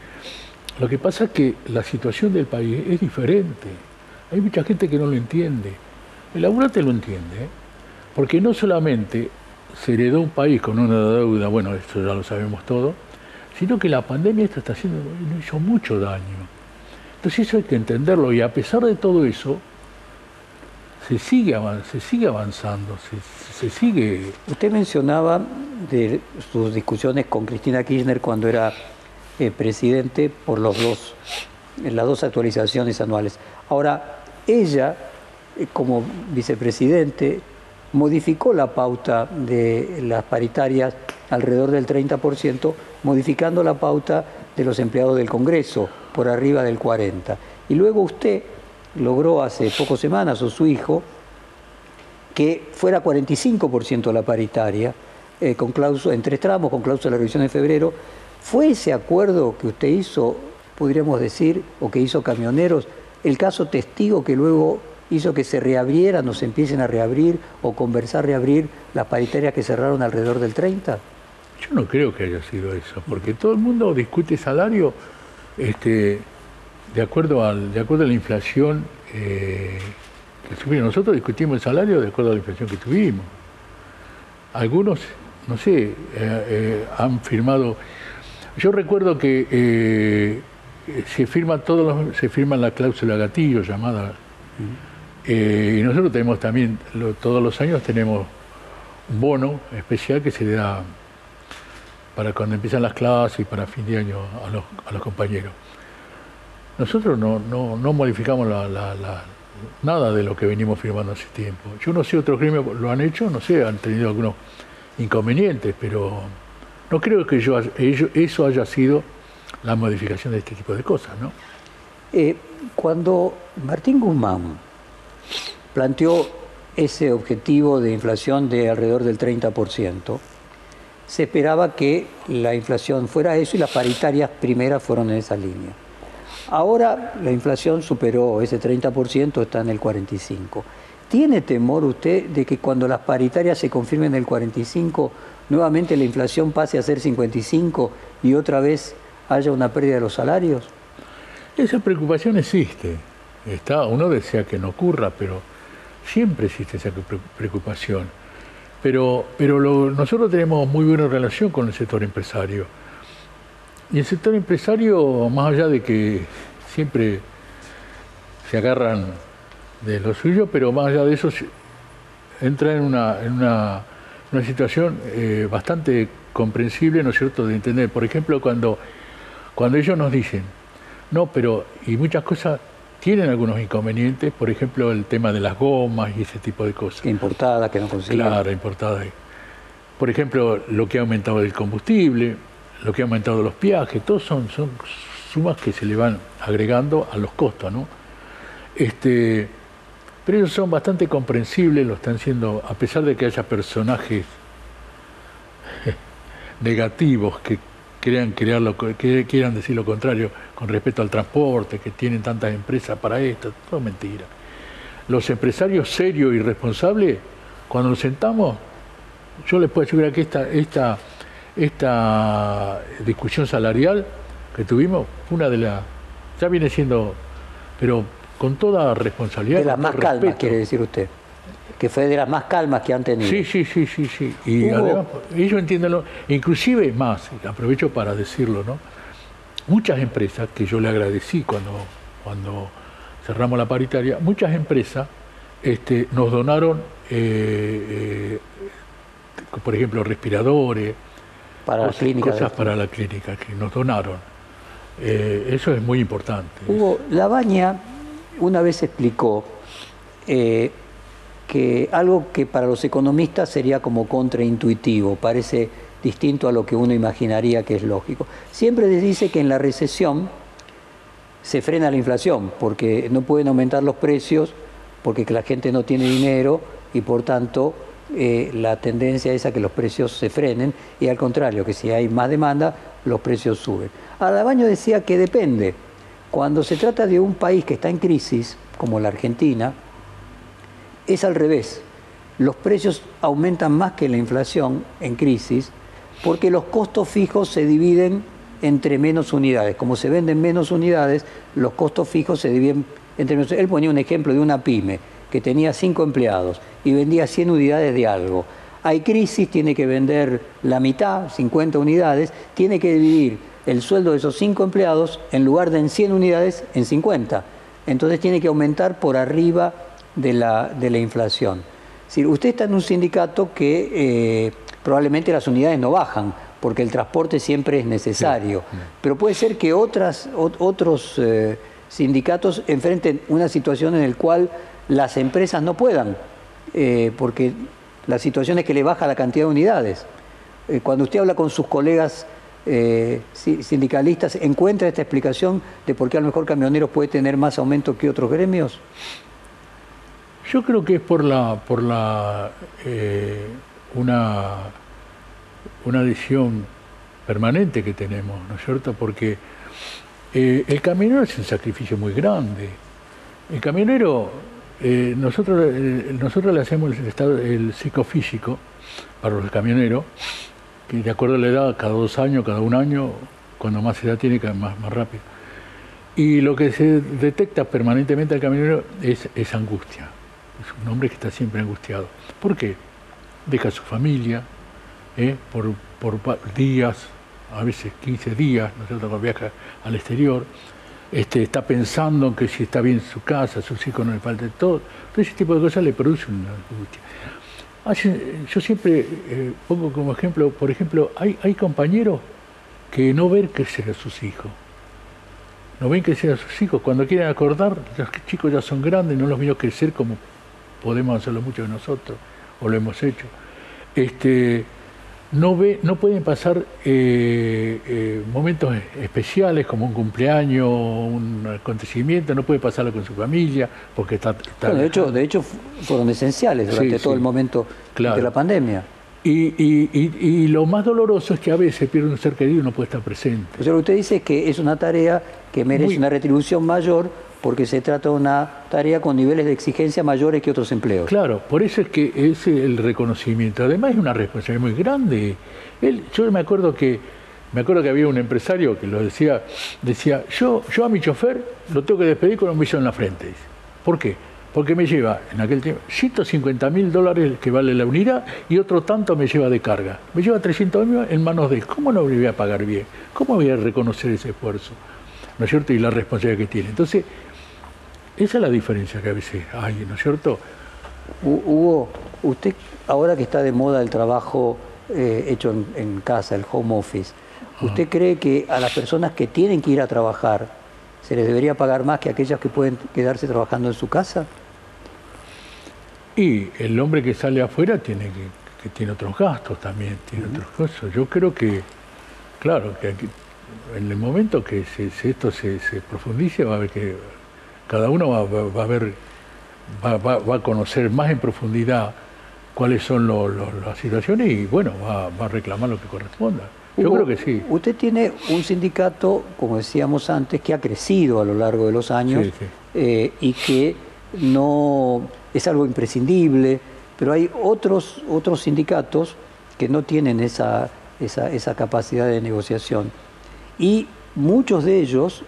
lo que pasa es que la situación del país es diferente. Hay mucha gente que no lo entiende. El laburante lo entiende, ¿eh? porque no solamente se heredó un país con una deuda, bueno, esto ya lo sabemos todo, sino que la pandemia esta está haciendo, hizo mucho daño. Entonces eso hay que entenderlo y a pesar de todo eso, se sigue, se sigue avanzando, se, sigue... Usted mencionaba de sus discusiones con Cristina Kirchner cuando era eh, presidente por los dos, las dos actualizaciones anuales. Ahora, ella, eh, como vicepresidente, modificó la pauta de las paritarias alrededor del 30%, modificando la pauta de los empleados del Congreso por arriba del 40%. Y luego usted logró hace pocas semanas, o su hijo, que fuera 45% la paritaria, eh, con cláusula, en tres tramos, con cláusula de revisión en febrero. ¿Fue ese acuerdo que usted hizo, podríamos decir, o que hizo Camioneros, el caso testigo que luego hizo que se reabrieran o se empiecen a reabrir o conversar reabrir las paritarias que cerraron alrededor del 30? Yo no creo que haya sido eso, porque todo el mundo discute salario este, de, acuerdo al, de acuerdo a la inflación eh, que Nosotros discutimos el salario de acuerdo a la inflación que tuvimos. Algunos, no sé, eh, eh, han firmado... Yo recuerdo que se firma todos se firma la cláusula gatillo llamada y nosotros tenemos también todos los años tenemos un bono especial que se le da para cuando empiezan las clases y para fin de año a los, compañeros. Nosotros no, modificamos nada de lo que venimos firmando hace tiempo. Yo no sé, otros gremios lo han hecho, no sé, han tenido algunos inconvenientes, pero no creo que yo, eso haya sido la modificación de este tipo de cosas, ¿no? Eh, cuando Martín Guzmán planteó ese objetivo de inflación de alrededor del 30%, se esperaba que la inflación fuera eso y las paritarias primeras fueron en esa línea. Ahora la inflación superó ese 30%, está en el 45%. ¿Tiene temor usted de que cuando las paritarias se confirmen en el 45, nuevamente la inflación pase a ser 55 y otra vez haya una pérdida de los salarios? Esa preocupación existe. Está, uno desea que no ocurra, pero siempre existe esa preocupación. Pero, pero nosotros tenemos muy buena relación con el sector empresario. Y el sector empresario, más allá de que siempre se agarran de lo suyo, pero más allá de eso, entra en una, una situación eh, bastante comprensible, ¿no es cierto?, de entender. Por ejemplo, cuando, cuando ellos nos dicen, no, pero, y muchas cosas tienen algunos inconvenientes, por ejemplo, el tema de las gomas y ese tipo de cosas. Importada, que no consiguen. Claro, importada. Por ejemplo, lo que ha aumentado el combustible, lo que ha aumentado los viajes, todos son, son sumas que se le van agregando a los costos, ¿no? Este, pero ellos son bastante comprensibles, lo están siendo, a pesar de que haya personajes negativos que quieran, crear lo, quieran decir lo contrario con respecto al transporte, que tienen tantas empresas para esto, todo mentira. Los empresarios serios y responsables, cuando nos sentamos, yo les puedo asegurar que esta, esta, esta discusión salarial que tuvimos fue una de las, ya viene siendo, pero con toda responsabilidad. De las más calmas, quiere decir usted que fue de las más calmas que han tenido. Sí, sí, sí, sí, sí. Y además, ellos entienden, inclusive más, aprovecho para decirlo, ¿no? Muchas empresas, que yo le agradecí cuando, cuando cerramos la paritaria, muchas empresas este, nos donaron, eh, eh, por ejemplo, respiradores, para cosas, cosas para la clínica, que nos donaron. Eh, eso es muy importante. Hugo, Labaña una vez explicó que algo que para los economistas sería como contraintuitivo, parece distinto a lo que uno imaginaría que es lógico. Siempre les dice que en la recesión se frena la inflación, porque no pueden aumentar los precios, porque la gente no tiene dinero y por tanto eh, la tendencia es a que los precios se frenen y al contrario, que si hay más demanda, los precios suben. Adabaño decía que depende. Cuando se trata de un país que está en crisis, como la Argentina, es al revés. Los precios aumentan más que la inflación en crisis porque los costos fijos se dividen entre menos unidades. Como se venden menos unidades, los costos fijos se dividen entre menos. Él ponía un ejemplo de una pyme que tenía cinco empleados y vendía 100 unidades de algo. Hay crisis, tiene que vender la mitad, 50 unidades, tiene que dividir el sueldo de esos cinco empleados en lugar de en 100 unidades, en 50. Entonces tiene que aumentar por arriba de la, de la inflación. Si usted está en un sindicato que eh, probablemente las unidades no bajan, porque el transporte siempre es necesario, pero puede ser que otras, otros eh, sindicatos enfrenten una situación en la cual las empresas no puedan, eh, porque la situación es que le baja la cantidad de unidades. cuando usted habla con sus colegas sindicalistas, ¿encuentra esta explicación de por qué a lo mejor camioneros puede tener más aumento que otros gremios? Yo creo que es por la, por la eh, una, una adhesión permanente que tenemos, ¿no es cierto? Porque eh, el camionero es un sacrificio muy grande. El camionero, eh, nosotros, nosotros le hacemos el, estado, el psicofísico para los camioneros, que de acuerdo a la edad, cada dos años, cada un año, cuando más edad tiene, más, más rápido. Y lo que se detecta permanentemente al camionero es, es angustia es un hombre que está siempre angustiado. ¿Por qué? Deja a su familia ¿eh? por, días, a veces 15 días, ¿no es cierto?, viaja al exterior. Este, está pensando en que si está bien su casa, sus hijos no le falten todo. Todo ese tipo de cosas le produce una angustia. yo siempre eh, pongo como ejemplo, por ejemplo, hay, hay compañeros que no ven crecer a sus hijos. No ven crecer a sus hijos. Cuando quieren acordar, los chicos ya son grandes, no los veo crecer como podemos hacerlo mucho de nosotros, o lo hemos hecho, este, no, ve, no pueden pasar eh, eh, momentos especiales como un cumpleaños, un acontecimiento, no puede pasarlo con su familia, porque está... de, hecho, de hecho, fueron esenciales durante todo el momento de la pandemia. Y, lo más doloroso es que a veces pierde un ser querido y no puede estar presente. O sea, usted dice que es una tarea que merece una retribución mayor porque se trata de una tarea con niveles de exigencia mayores que otros empleos. Claro, por eso es que es el reconocimiento. Además es una responsabilidad muy grande. Él, yo me acuerdo que me acuerdo que había un empresario que lo decía, decía, yo, yo a mi chofer lo tengo que despedir con un millón en la frente. ¿Por qué? Porque me lleva, en aquel tiempo, 150 mil dólares que vale la unidad y otro tanto me lleva de carga. Me lleva 300 mil en manos de él. ¿Cómo no le voy a pagar bien? ¿Cómo voy a reconocer ese esfuerzo? ¿No es cierto? Y la responsabilidad que tiene. Entonces, esa es la diferencia que a veces hay, ¿no es cierto? Hugo, usted ahora que está de moda el trabajo eh, hecho en, casa, el home office, ¿usted cree que a las personas que tienen que ir a trabajar se les debería pagar más que a aquellas que pueden quedarse trabajando en su casa? Y el hombre que sale afuera tiene que, tiene otros gastos también, tiene otros cosas. Yo creo que, claro, que en el momento que esto se, se profundice va a haber que cada uno va, a ver, va, a conocer más en profundidad cuáles son las situaciones y bueno, va, a reclamar lo que corresponda. Yo creo que sí. Usted tiene un sindicato, como decíamos antes, que ha crecido a lo largo de los años eh, y que no es algo imprescindible, pero hay otros, otros sindicatos que no tienen esa, esa, esa capacidad de negociación. Y muchos de ellos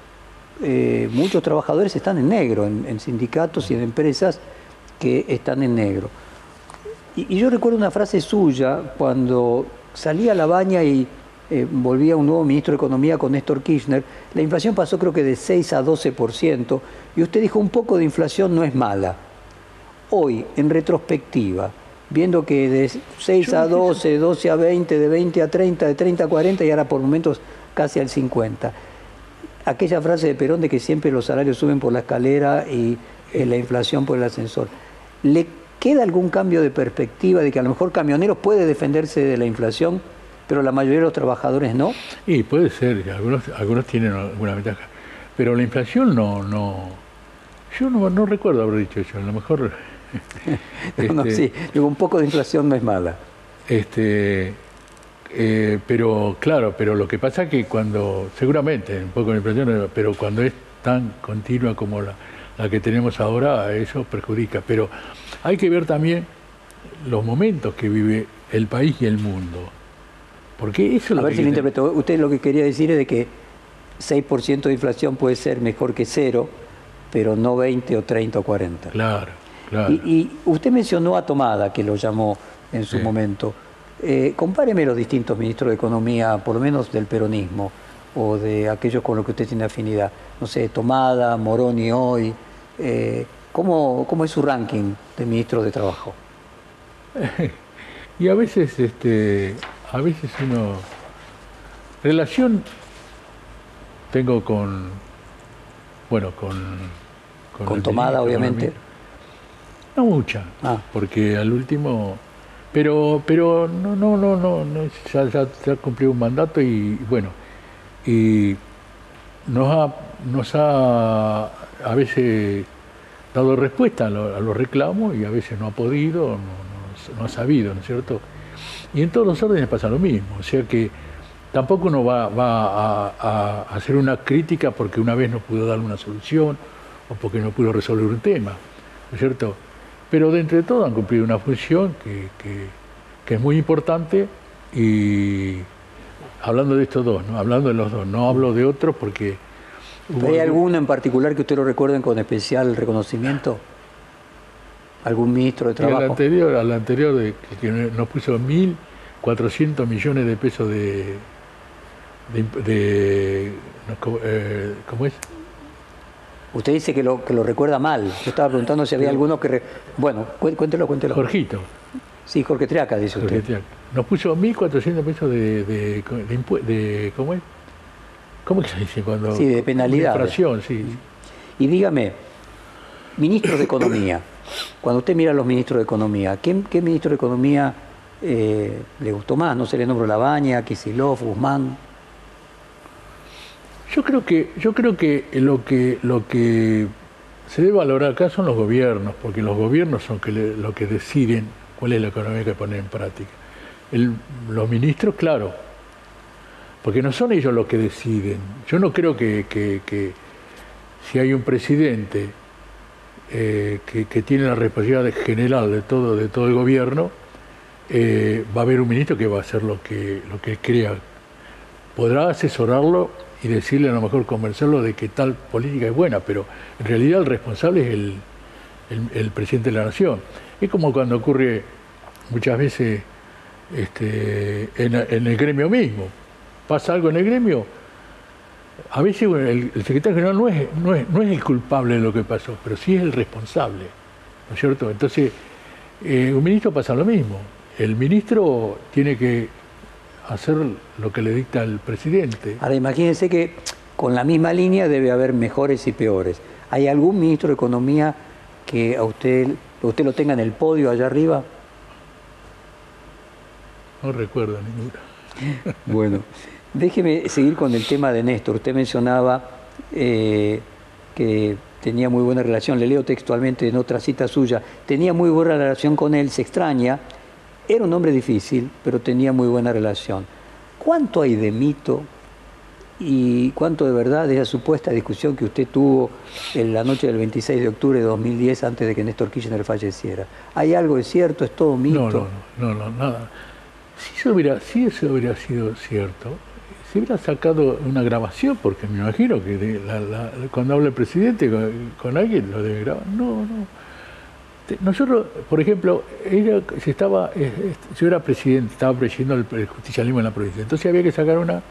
eh, muchos trabajadores están en negro, en, sindicatos y en empresas que están en negro. Y, yo recuerdo una frase suya cuando salía a la baña y eh, volvía un nuevo ministro de Economía con Néstor Kirchner, la inflación pasó creo que de 6 a 12%, y usted dijo un poco de inflación no es mala. Hoy, en retrospectiva, viendo que de 6 a 12, de 12 a 20, de 20 a 30, de 30 a 40 y ahora por momentos casi al 50 aquella frase de Perón de que siempre los salarios suben por la escalera y eh, la inflación por el ascensor. ¿Le queda algún cambio de perspectiva de que a lo mejor camioneros puede defenderse de la inflación, pero la mayoría de los trabajadores no? Y puede ser, algunos, algunos tienen alguna ventaja. Pero la inflación no, no. Yo no, recuerdo haber dicho eso, a lo mejor. no, este, sí, un poco de inflación no es mala. Este, eh, pero claro, pero lo que pasa es que cuando, seguramente, un poco de impresión, pero cuando es tan continua como la, que tenemos ahora, eso perjudica. Pero hay que ver también los momentos que vive el país y el mundo. Porque eso A ver si lo interpreto. Usted lo que quería decir es de que 6% de inflación puede ser mejor que cero, pero no 20 o 30 o 40. Claro, claro. Y, usted mencionó a Tomada, que lo llamó en su momento. Eh, compáreme los distintos ministros de Economía, por lo menos del peronismo, o de aquellos con los que usted tiene afinidad. No sé, Tomada, Moroni hoy. Eh, ¿Cómo, ¿Cómo es su ranking de ministros de Trabajo? y a veces, este, a veces uno... Relación tengo con, bueno, con... Con, Tomada, obviamente. No mucha, ah. porque al último... Pero, pero no, no, no, no, ya, ya, ya cumplió un mandato y bueno, y nos ha, nos ha a veces dado respuesta a, los reclamos y a veces no ha podido, no, ha sabido, ¿no es cierto? Y en todos los órdenes pasa lo mismo, o sea que tampoco uno va, a, hacer una crítica porque una vez no pudo dar una solución o porque no pudo resolver un tema, ¿no es cierto? Pero de entre todo han cumplido una función que, que es muy importante y hablando de estos dos, ¿no? hablando de los dos, no hablo de otros porque ¿Hay alguno en particular que usted lo recuerden con especial reconocimiento? ¿Algún ministro de Trabajo? Al anterior, al anterior de, que nos puso 1.400 millones de pesos de... de, eh, ¿Cómo es? Usted dice que lo, que lo recuerda mal. Yo estaba preguntando si había alguno que... Bueno, cuéntelo, cuéntelo. Jorgito. Sí, Jorge Triaca, dice usted. Triaca. Nos puso 1.400 pesos de, de, de, ¿Cómo es? ¿Cómo que se dice cuando? Sí, de penalidad. sí. Y dígame, ministros de Economía, cuando usted mira a los ministros de Economía, ¿qué, ministro de Economía eh, le gustó más? No se le nombró Labaña, Kisilov, Guzmán. Yo creo que, yo creo que lo que lo que se debe valorar acá son los gobiernos, porque los gobiernos son que lo que deciden cuál es la economía que ponen en práctica. los ministros, claro, porque no son ellos los que deciden. Yo no creo que, si hay un presidente eh, que, tiene la responsabilidad general de todo, de todo el gobierno, eh, va a haber un ministro que va a hacer lo que, lo que crea. Podrá asesorarlo y decirle a lo mejor convencerlo de que tal política es buena, pero en realidad el responsable es el, presidente de la nación. Es como cuando ocurre muchas veces este, en el gremio mismo pasa algo en el gremio, a veces el, secretario general no es, no, es, no es el culpable de lo que pasó, pero sí es el responsable, ¿no es cierto? Entonces, eh, un ministro pasa lo mismo. El ministro tiene que hacer lo que le dicta el presidente. Ahora, imagínense que con la misma línea debe haber mejores y peores. ¿Hay algún ministro de Economía que a usted, usted lo tenga en el podio allá arriba? No recuerdo ninguno. Bueno, Déjeme seguir con el tema de Néstor. Usted mencionaba eh, que tenía muy buena relación, le leo textualmente en otra cita suya, tenía muy buena relación con él, se extraña, era un hombre difícil, pero tenía muy buena relación. ¿Cuánto hay de mito y cuánto de verdad de esa supuesta discusión que usted tuvo en la noche del 26 de octubre de 2010 antes de que Néstor Kirchner falleciera? ¿Hay algo de cierto? ¿Es todo mito? No, no, no, no nada. Si eso hubiera, si eso hubiera sido cierto, se hubiera sacado una grabación, porque me imagino que cuando habla el presidente con, alguien lo debe grabar. No, no. Nosotros, por ejemplo, ella se estaba, yo era presidente, estaba presidiendo el, justicialismo en la provincia, entonces había que sacar una,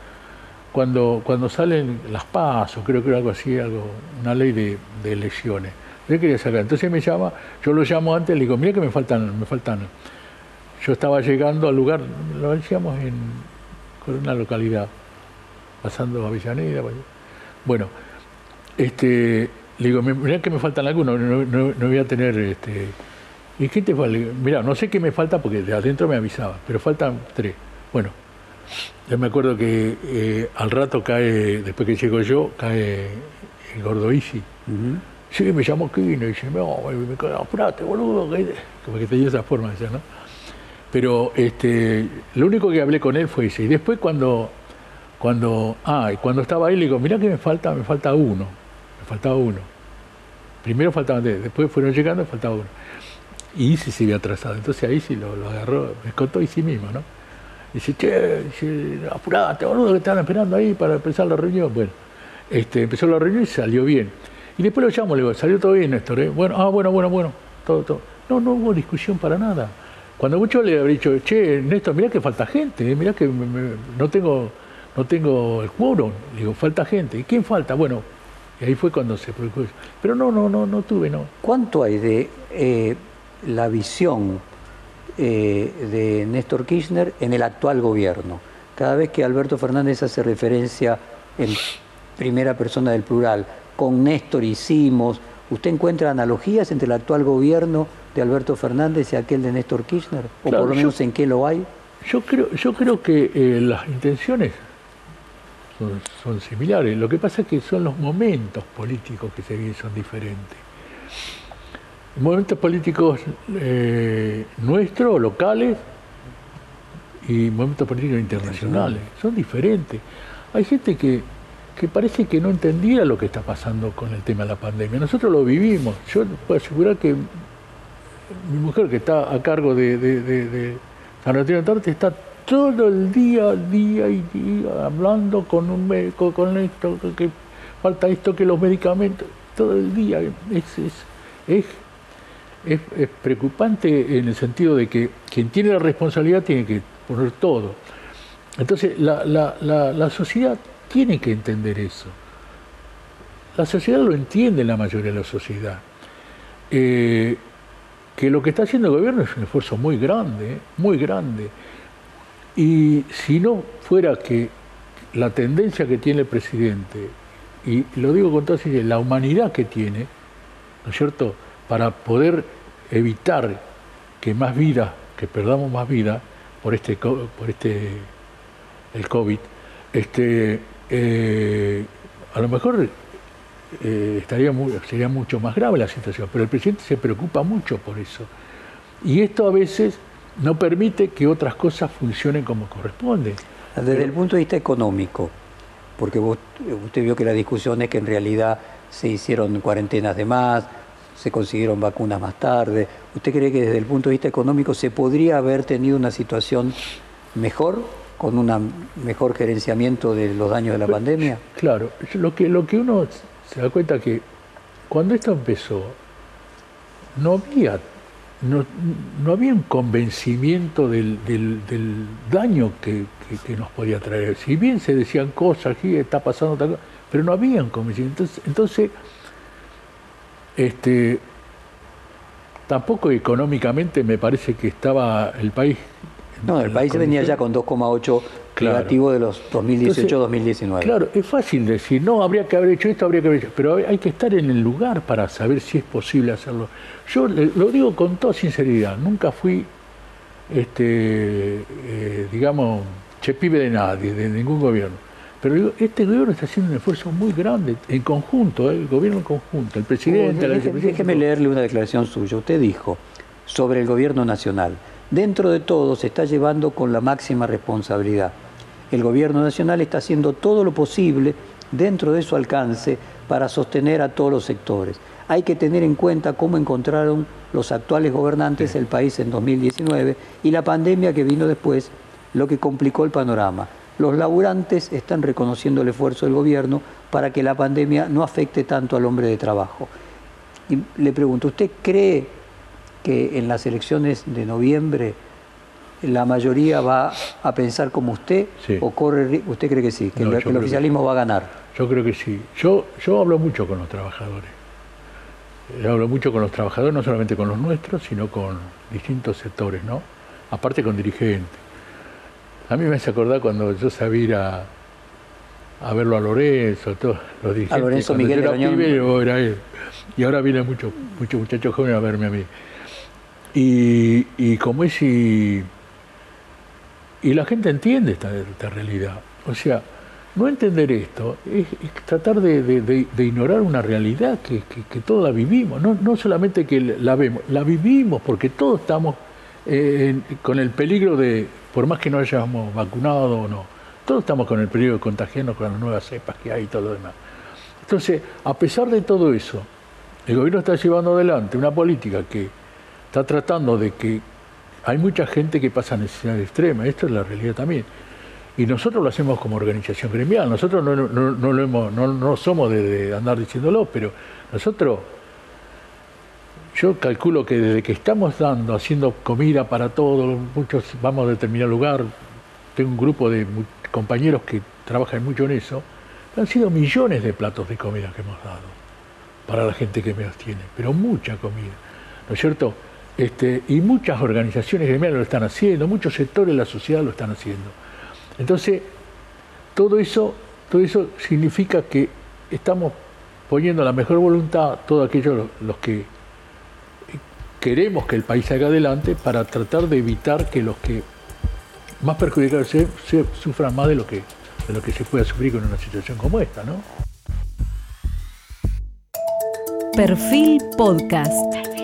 cuando, cuando salen las pasos, creo que era algo así, algo, una ley de, elecciones. Yo quería sacar, entonces me llama, yo lo llamo antes, le digo, mira que me faltan, me faltan. Yo estaba llegando al lugar, lo decíamos en, con una localidad, pasando a Avellaneda. Bueno, este, le digo, mirá que me faltan algunos, no, voy a tener... Este, ¿Y qué te falta? Mirá, no sé qué me falta porque de adentro me avisaba, pero faltan tres. Bueno, yo me acuerdo que eh, al rato cae, después que llego yo, cae el gordo Isi. Sí, me llamó Kino y dice, no, me quedo, apurate, boludo. Como que tenía esa forma de ¿no? Pero este, lo único que hablé con él fue ese. Y después cuando cuando, ah, cuando estaba ahí le digo, mira que me falta, me falta uno, faltaba uno. Primero faltaban tres, después fueron llegando faltaba uno. Y Isi se había atrasado, entonces ahí sí lo, agarró, me contó sí mismo, ¿no? Dice, che, dice, apurate, boludo, que estaban esperando ahí para empezar la reunión. Bueno, este, empezó la reunión y salió bien. Y después lo llamo, le digo, salió todo bien, Néstor, ¿eh? Bueno, ah, bueno, bueno, bueno, todo, todo. No, no hubo discusión para nada. Cuando mucho le habría dicho, che, Néstor, mira que falta gente, ¿eh? mira que no tengo no tengo el quórum, digo, falta gente. ¿Y quién falta? Bueno, Y ahí fue cuando se produjo eso. Pero no, no, no, no tuve, no. ¿Cuánto hay de eh, la visión eh, de Néstor Kirchner en el actual gobierno? Cada vez que Alberto Fernández hace referencia en primera persona del plural, con Néstor hicimos, ¿usted encuentra analogías entre el actual gobierno de Alberto Fernández y aquel de Néstor Kirchner? ¿O por lo menos en qué lo hay? Yo creo, yo creo que eh, las intenciones son, similares. Lo que pasa es que son los momentos políticos que se viven son diferentes. Momentos políticos eh, nuestros, locales, y momentos políticos internacionales. Son diferentes. Hay gente que, que parece que no entendía lo que está pasando con el tema de la pandemia. Nosotros lo vivimos. Yo puedo asegurar que mi mujer, que está a cargo de, de, de, San Antonio está todo el día, día y día, hablando con un médico, con esto, que falta esto, que los medicamentos, todo el día. Es, es, es, preocupante en el sentido de que quien tiene la responsabilidad tiene que poner todo. Entonces, la, la, la, sociedad tiene que entender eso. La sociedad lo entiende, la mayoría de la sociedad. Eh, que lo que está haciendo el gobierno es un esfuerzo muy grande, muy grande. Y si no fuera que la tendencia que tiene el presidente, y lo digo con toda sinceridad, la humanidad que tiene, ¿no es cierto?, para poder evitar que más vida, que perdamos más vida por este, por este el COVID, este, eh, a lo mejor eh, estaría sería mucho más grave la situación, pero el presidente se preocupa mucho por eso. Y esto a veces no permite que otras cosas funcionen como corresponde. Desde el punto de vista económico, porque usted vio que la discusión es que en realidad se hicieron cuarentenas de más, se consiguieron vacunas más tarde. ¿Usted cree que desde el punto de vista económico se podría haber tenido una situación mejor, con un mejor gerenciamiento de los daños de la pandemia? Claro, lo que, lo que uno se da cuenta que cuando esto empezó, no había no, no, había un convencimiento del, del, daño que, nos podía traer. Si bien se decían cosas, aquí está pasando tal cosa, pero no había un convencimiento. Entonces, entonces este, tampoco económicamente me parece que estaba el país. No, el país venía ya con 2,8 negativo de los 2018-2019. Claro, es fácil decir, no, habría que haber hecho esto, habría que haber hecho, pero hay que estar en el lugar para saber si es posible hacerlo. Yo lo digo con toda sinceridad, nunca fui, este, eh, digamos, chepibe de nadie, de ningún gobierno. Pero este gobierno está haciendo un esfuerzo muy grande, en conjunto, ¿eh? el gobierno en conjunto, el presidente, la. Déjeme leerle una declaración suya. Usted dijo sobre el gobierno nacional, dentro de todo se está llevando con la máxima responsabilidad el gobierno nacional está haciendo todo lo posible dentro de su alcance para sostener a todos los sectores. Hay que tener en cuenta cómo encontraron los actuales gobernantes el país en 2019 y la pandemia que vino después, lo que complicó el panorama. Los laburantes están reconociendo el esfuerzo del gobierno para que la pandemia no afecte tanto al hombre de trabajo. Y le pregunto, ¿usted cree que en las elecciones de noviembre la mayoría va a pensar como usted o corre usted cree que sí que, el, oficialismo va a ganar. Yo creo que sí. Yo yo hablo mucho con los trabajadores. Yo hablo mucho con los trabajadores no solamente con los nuestros sino con distintos sectores no aparte con dirigentes. A mí me hace acordar cuando yo sabía ir a, verlo a Lorenzo todos los dirigentes a Lorenzo Miguel era pibe, era él. Y ahora vienen muchos muchos muchachos jóvenes a verme a mí y, como es y y la gente entiende esta, realidad. O sea, no entender esto es, tratar de, ignorar una realidad que, todos la vivimos, no, solamente que la vemos, la vivimos porque todos estamos eh, con el peligro de, por más que no hayamos vacunado o no, todos estamos con el peligro de contagiarnos con las nuevas cepas que hay y todo lo demás. Entonces, a pesar de todo eso, el gobierno está llevando adelante una política que está tratando de que hay mucha gente que pasa necesidad extrema, esto es la realidad también. Y nosotros lo hacemos como organización gremial, nosotros no, lo hemos, no, somos de, andar diciéndolo, pero nosotros, yo calculo que desde que estamos dando, haciendo comida para todos, muchos vamos a determinado lugar, tengo un grupo de compañeros que trabajan mucho en eso, Han sido millones de platos de comida que hemos dado para la gente que menos tiene, pero mucha comida, ¿no es cierto? Este, y muchas organizaciones gremiales lo están haciendo, muchos sectores de la sociedad lo están haciendo. Entonces, todo eso, todo eso significa que estamos poniendo la mejor voluntad todos aquellos los que queremos que el país salga adelante para tratar de evitar que los que más perjudicados se, sufran más de lo que de lo que se pueda sufrir con una situación como esta, ¿no? Perfil Podcast.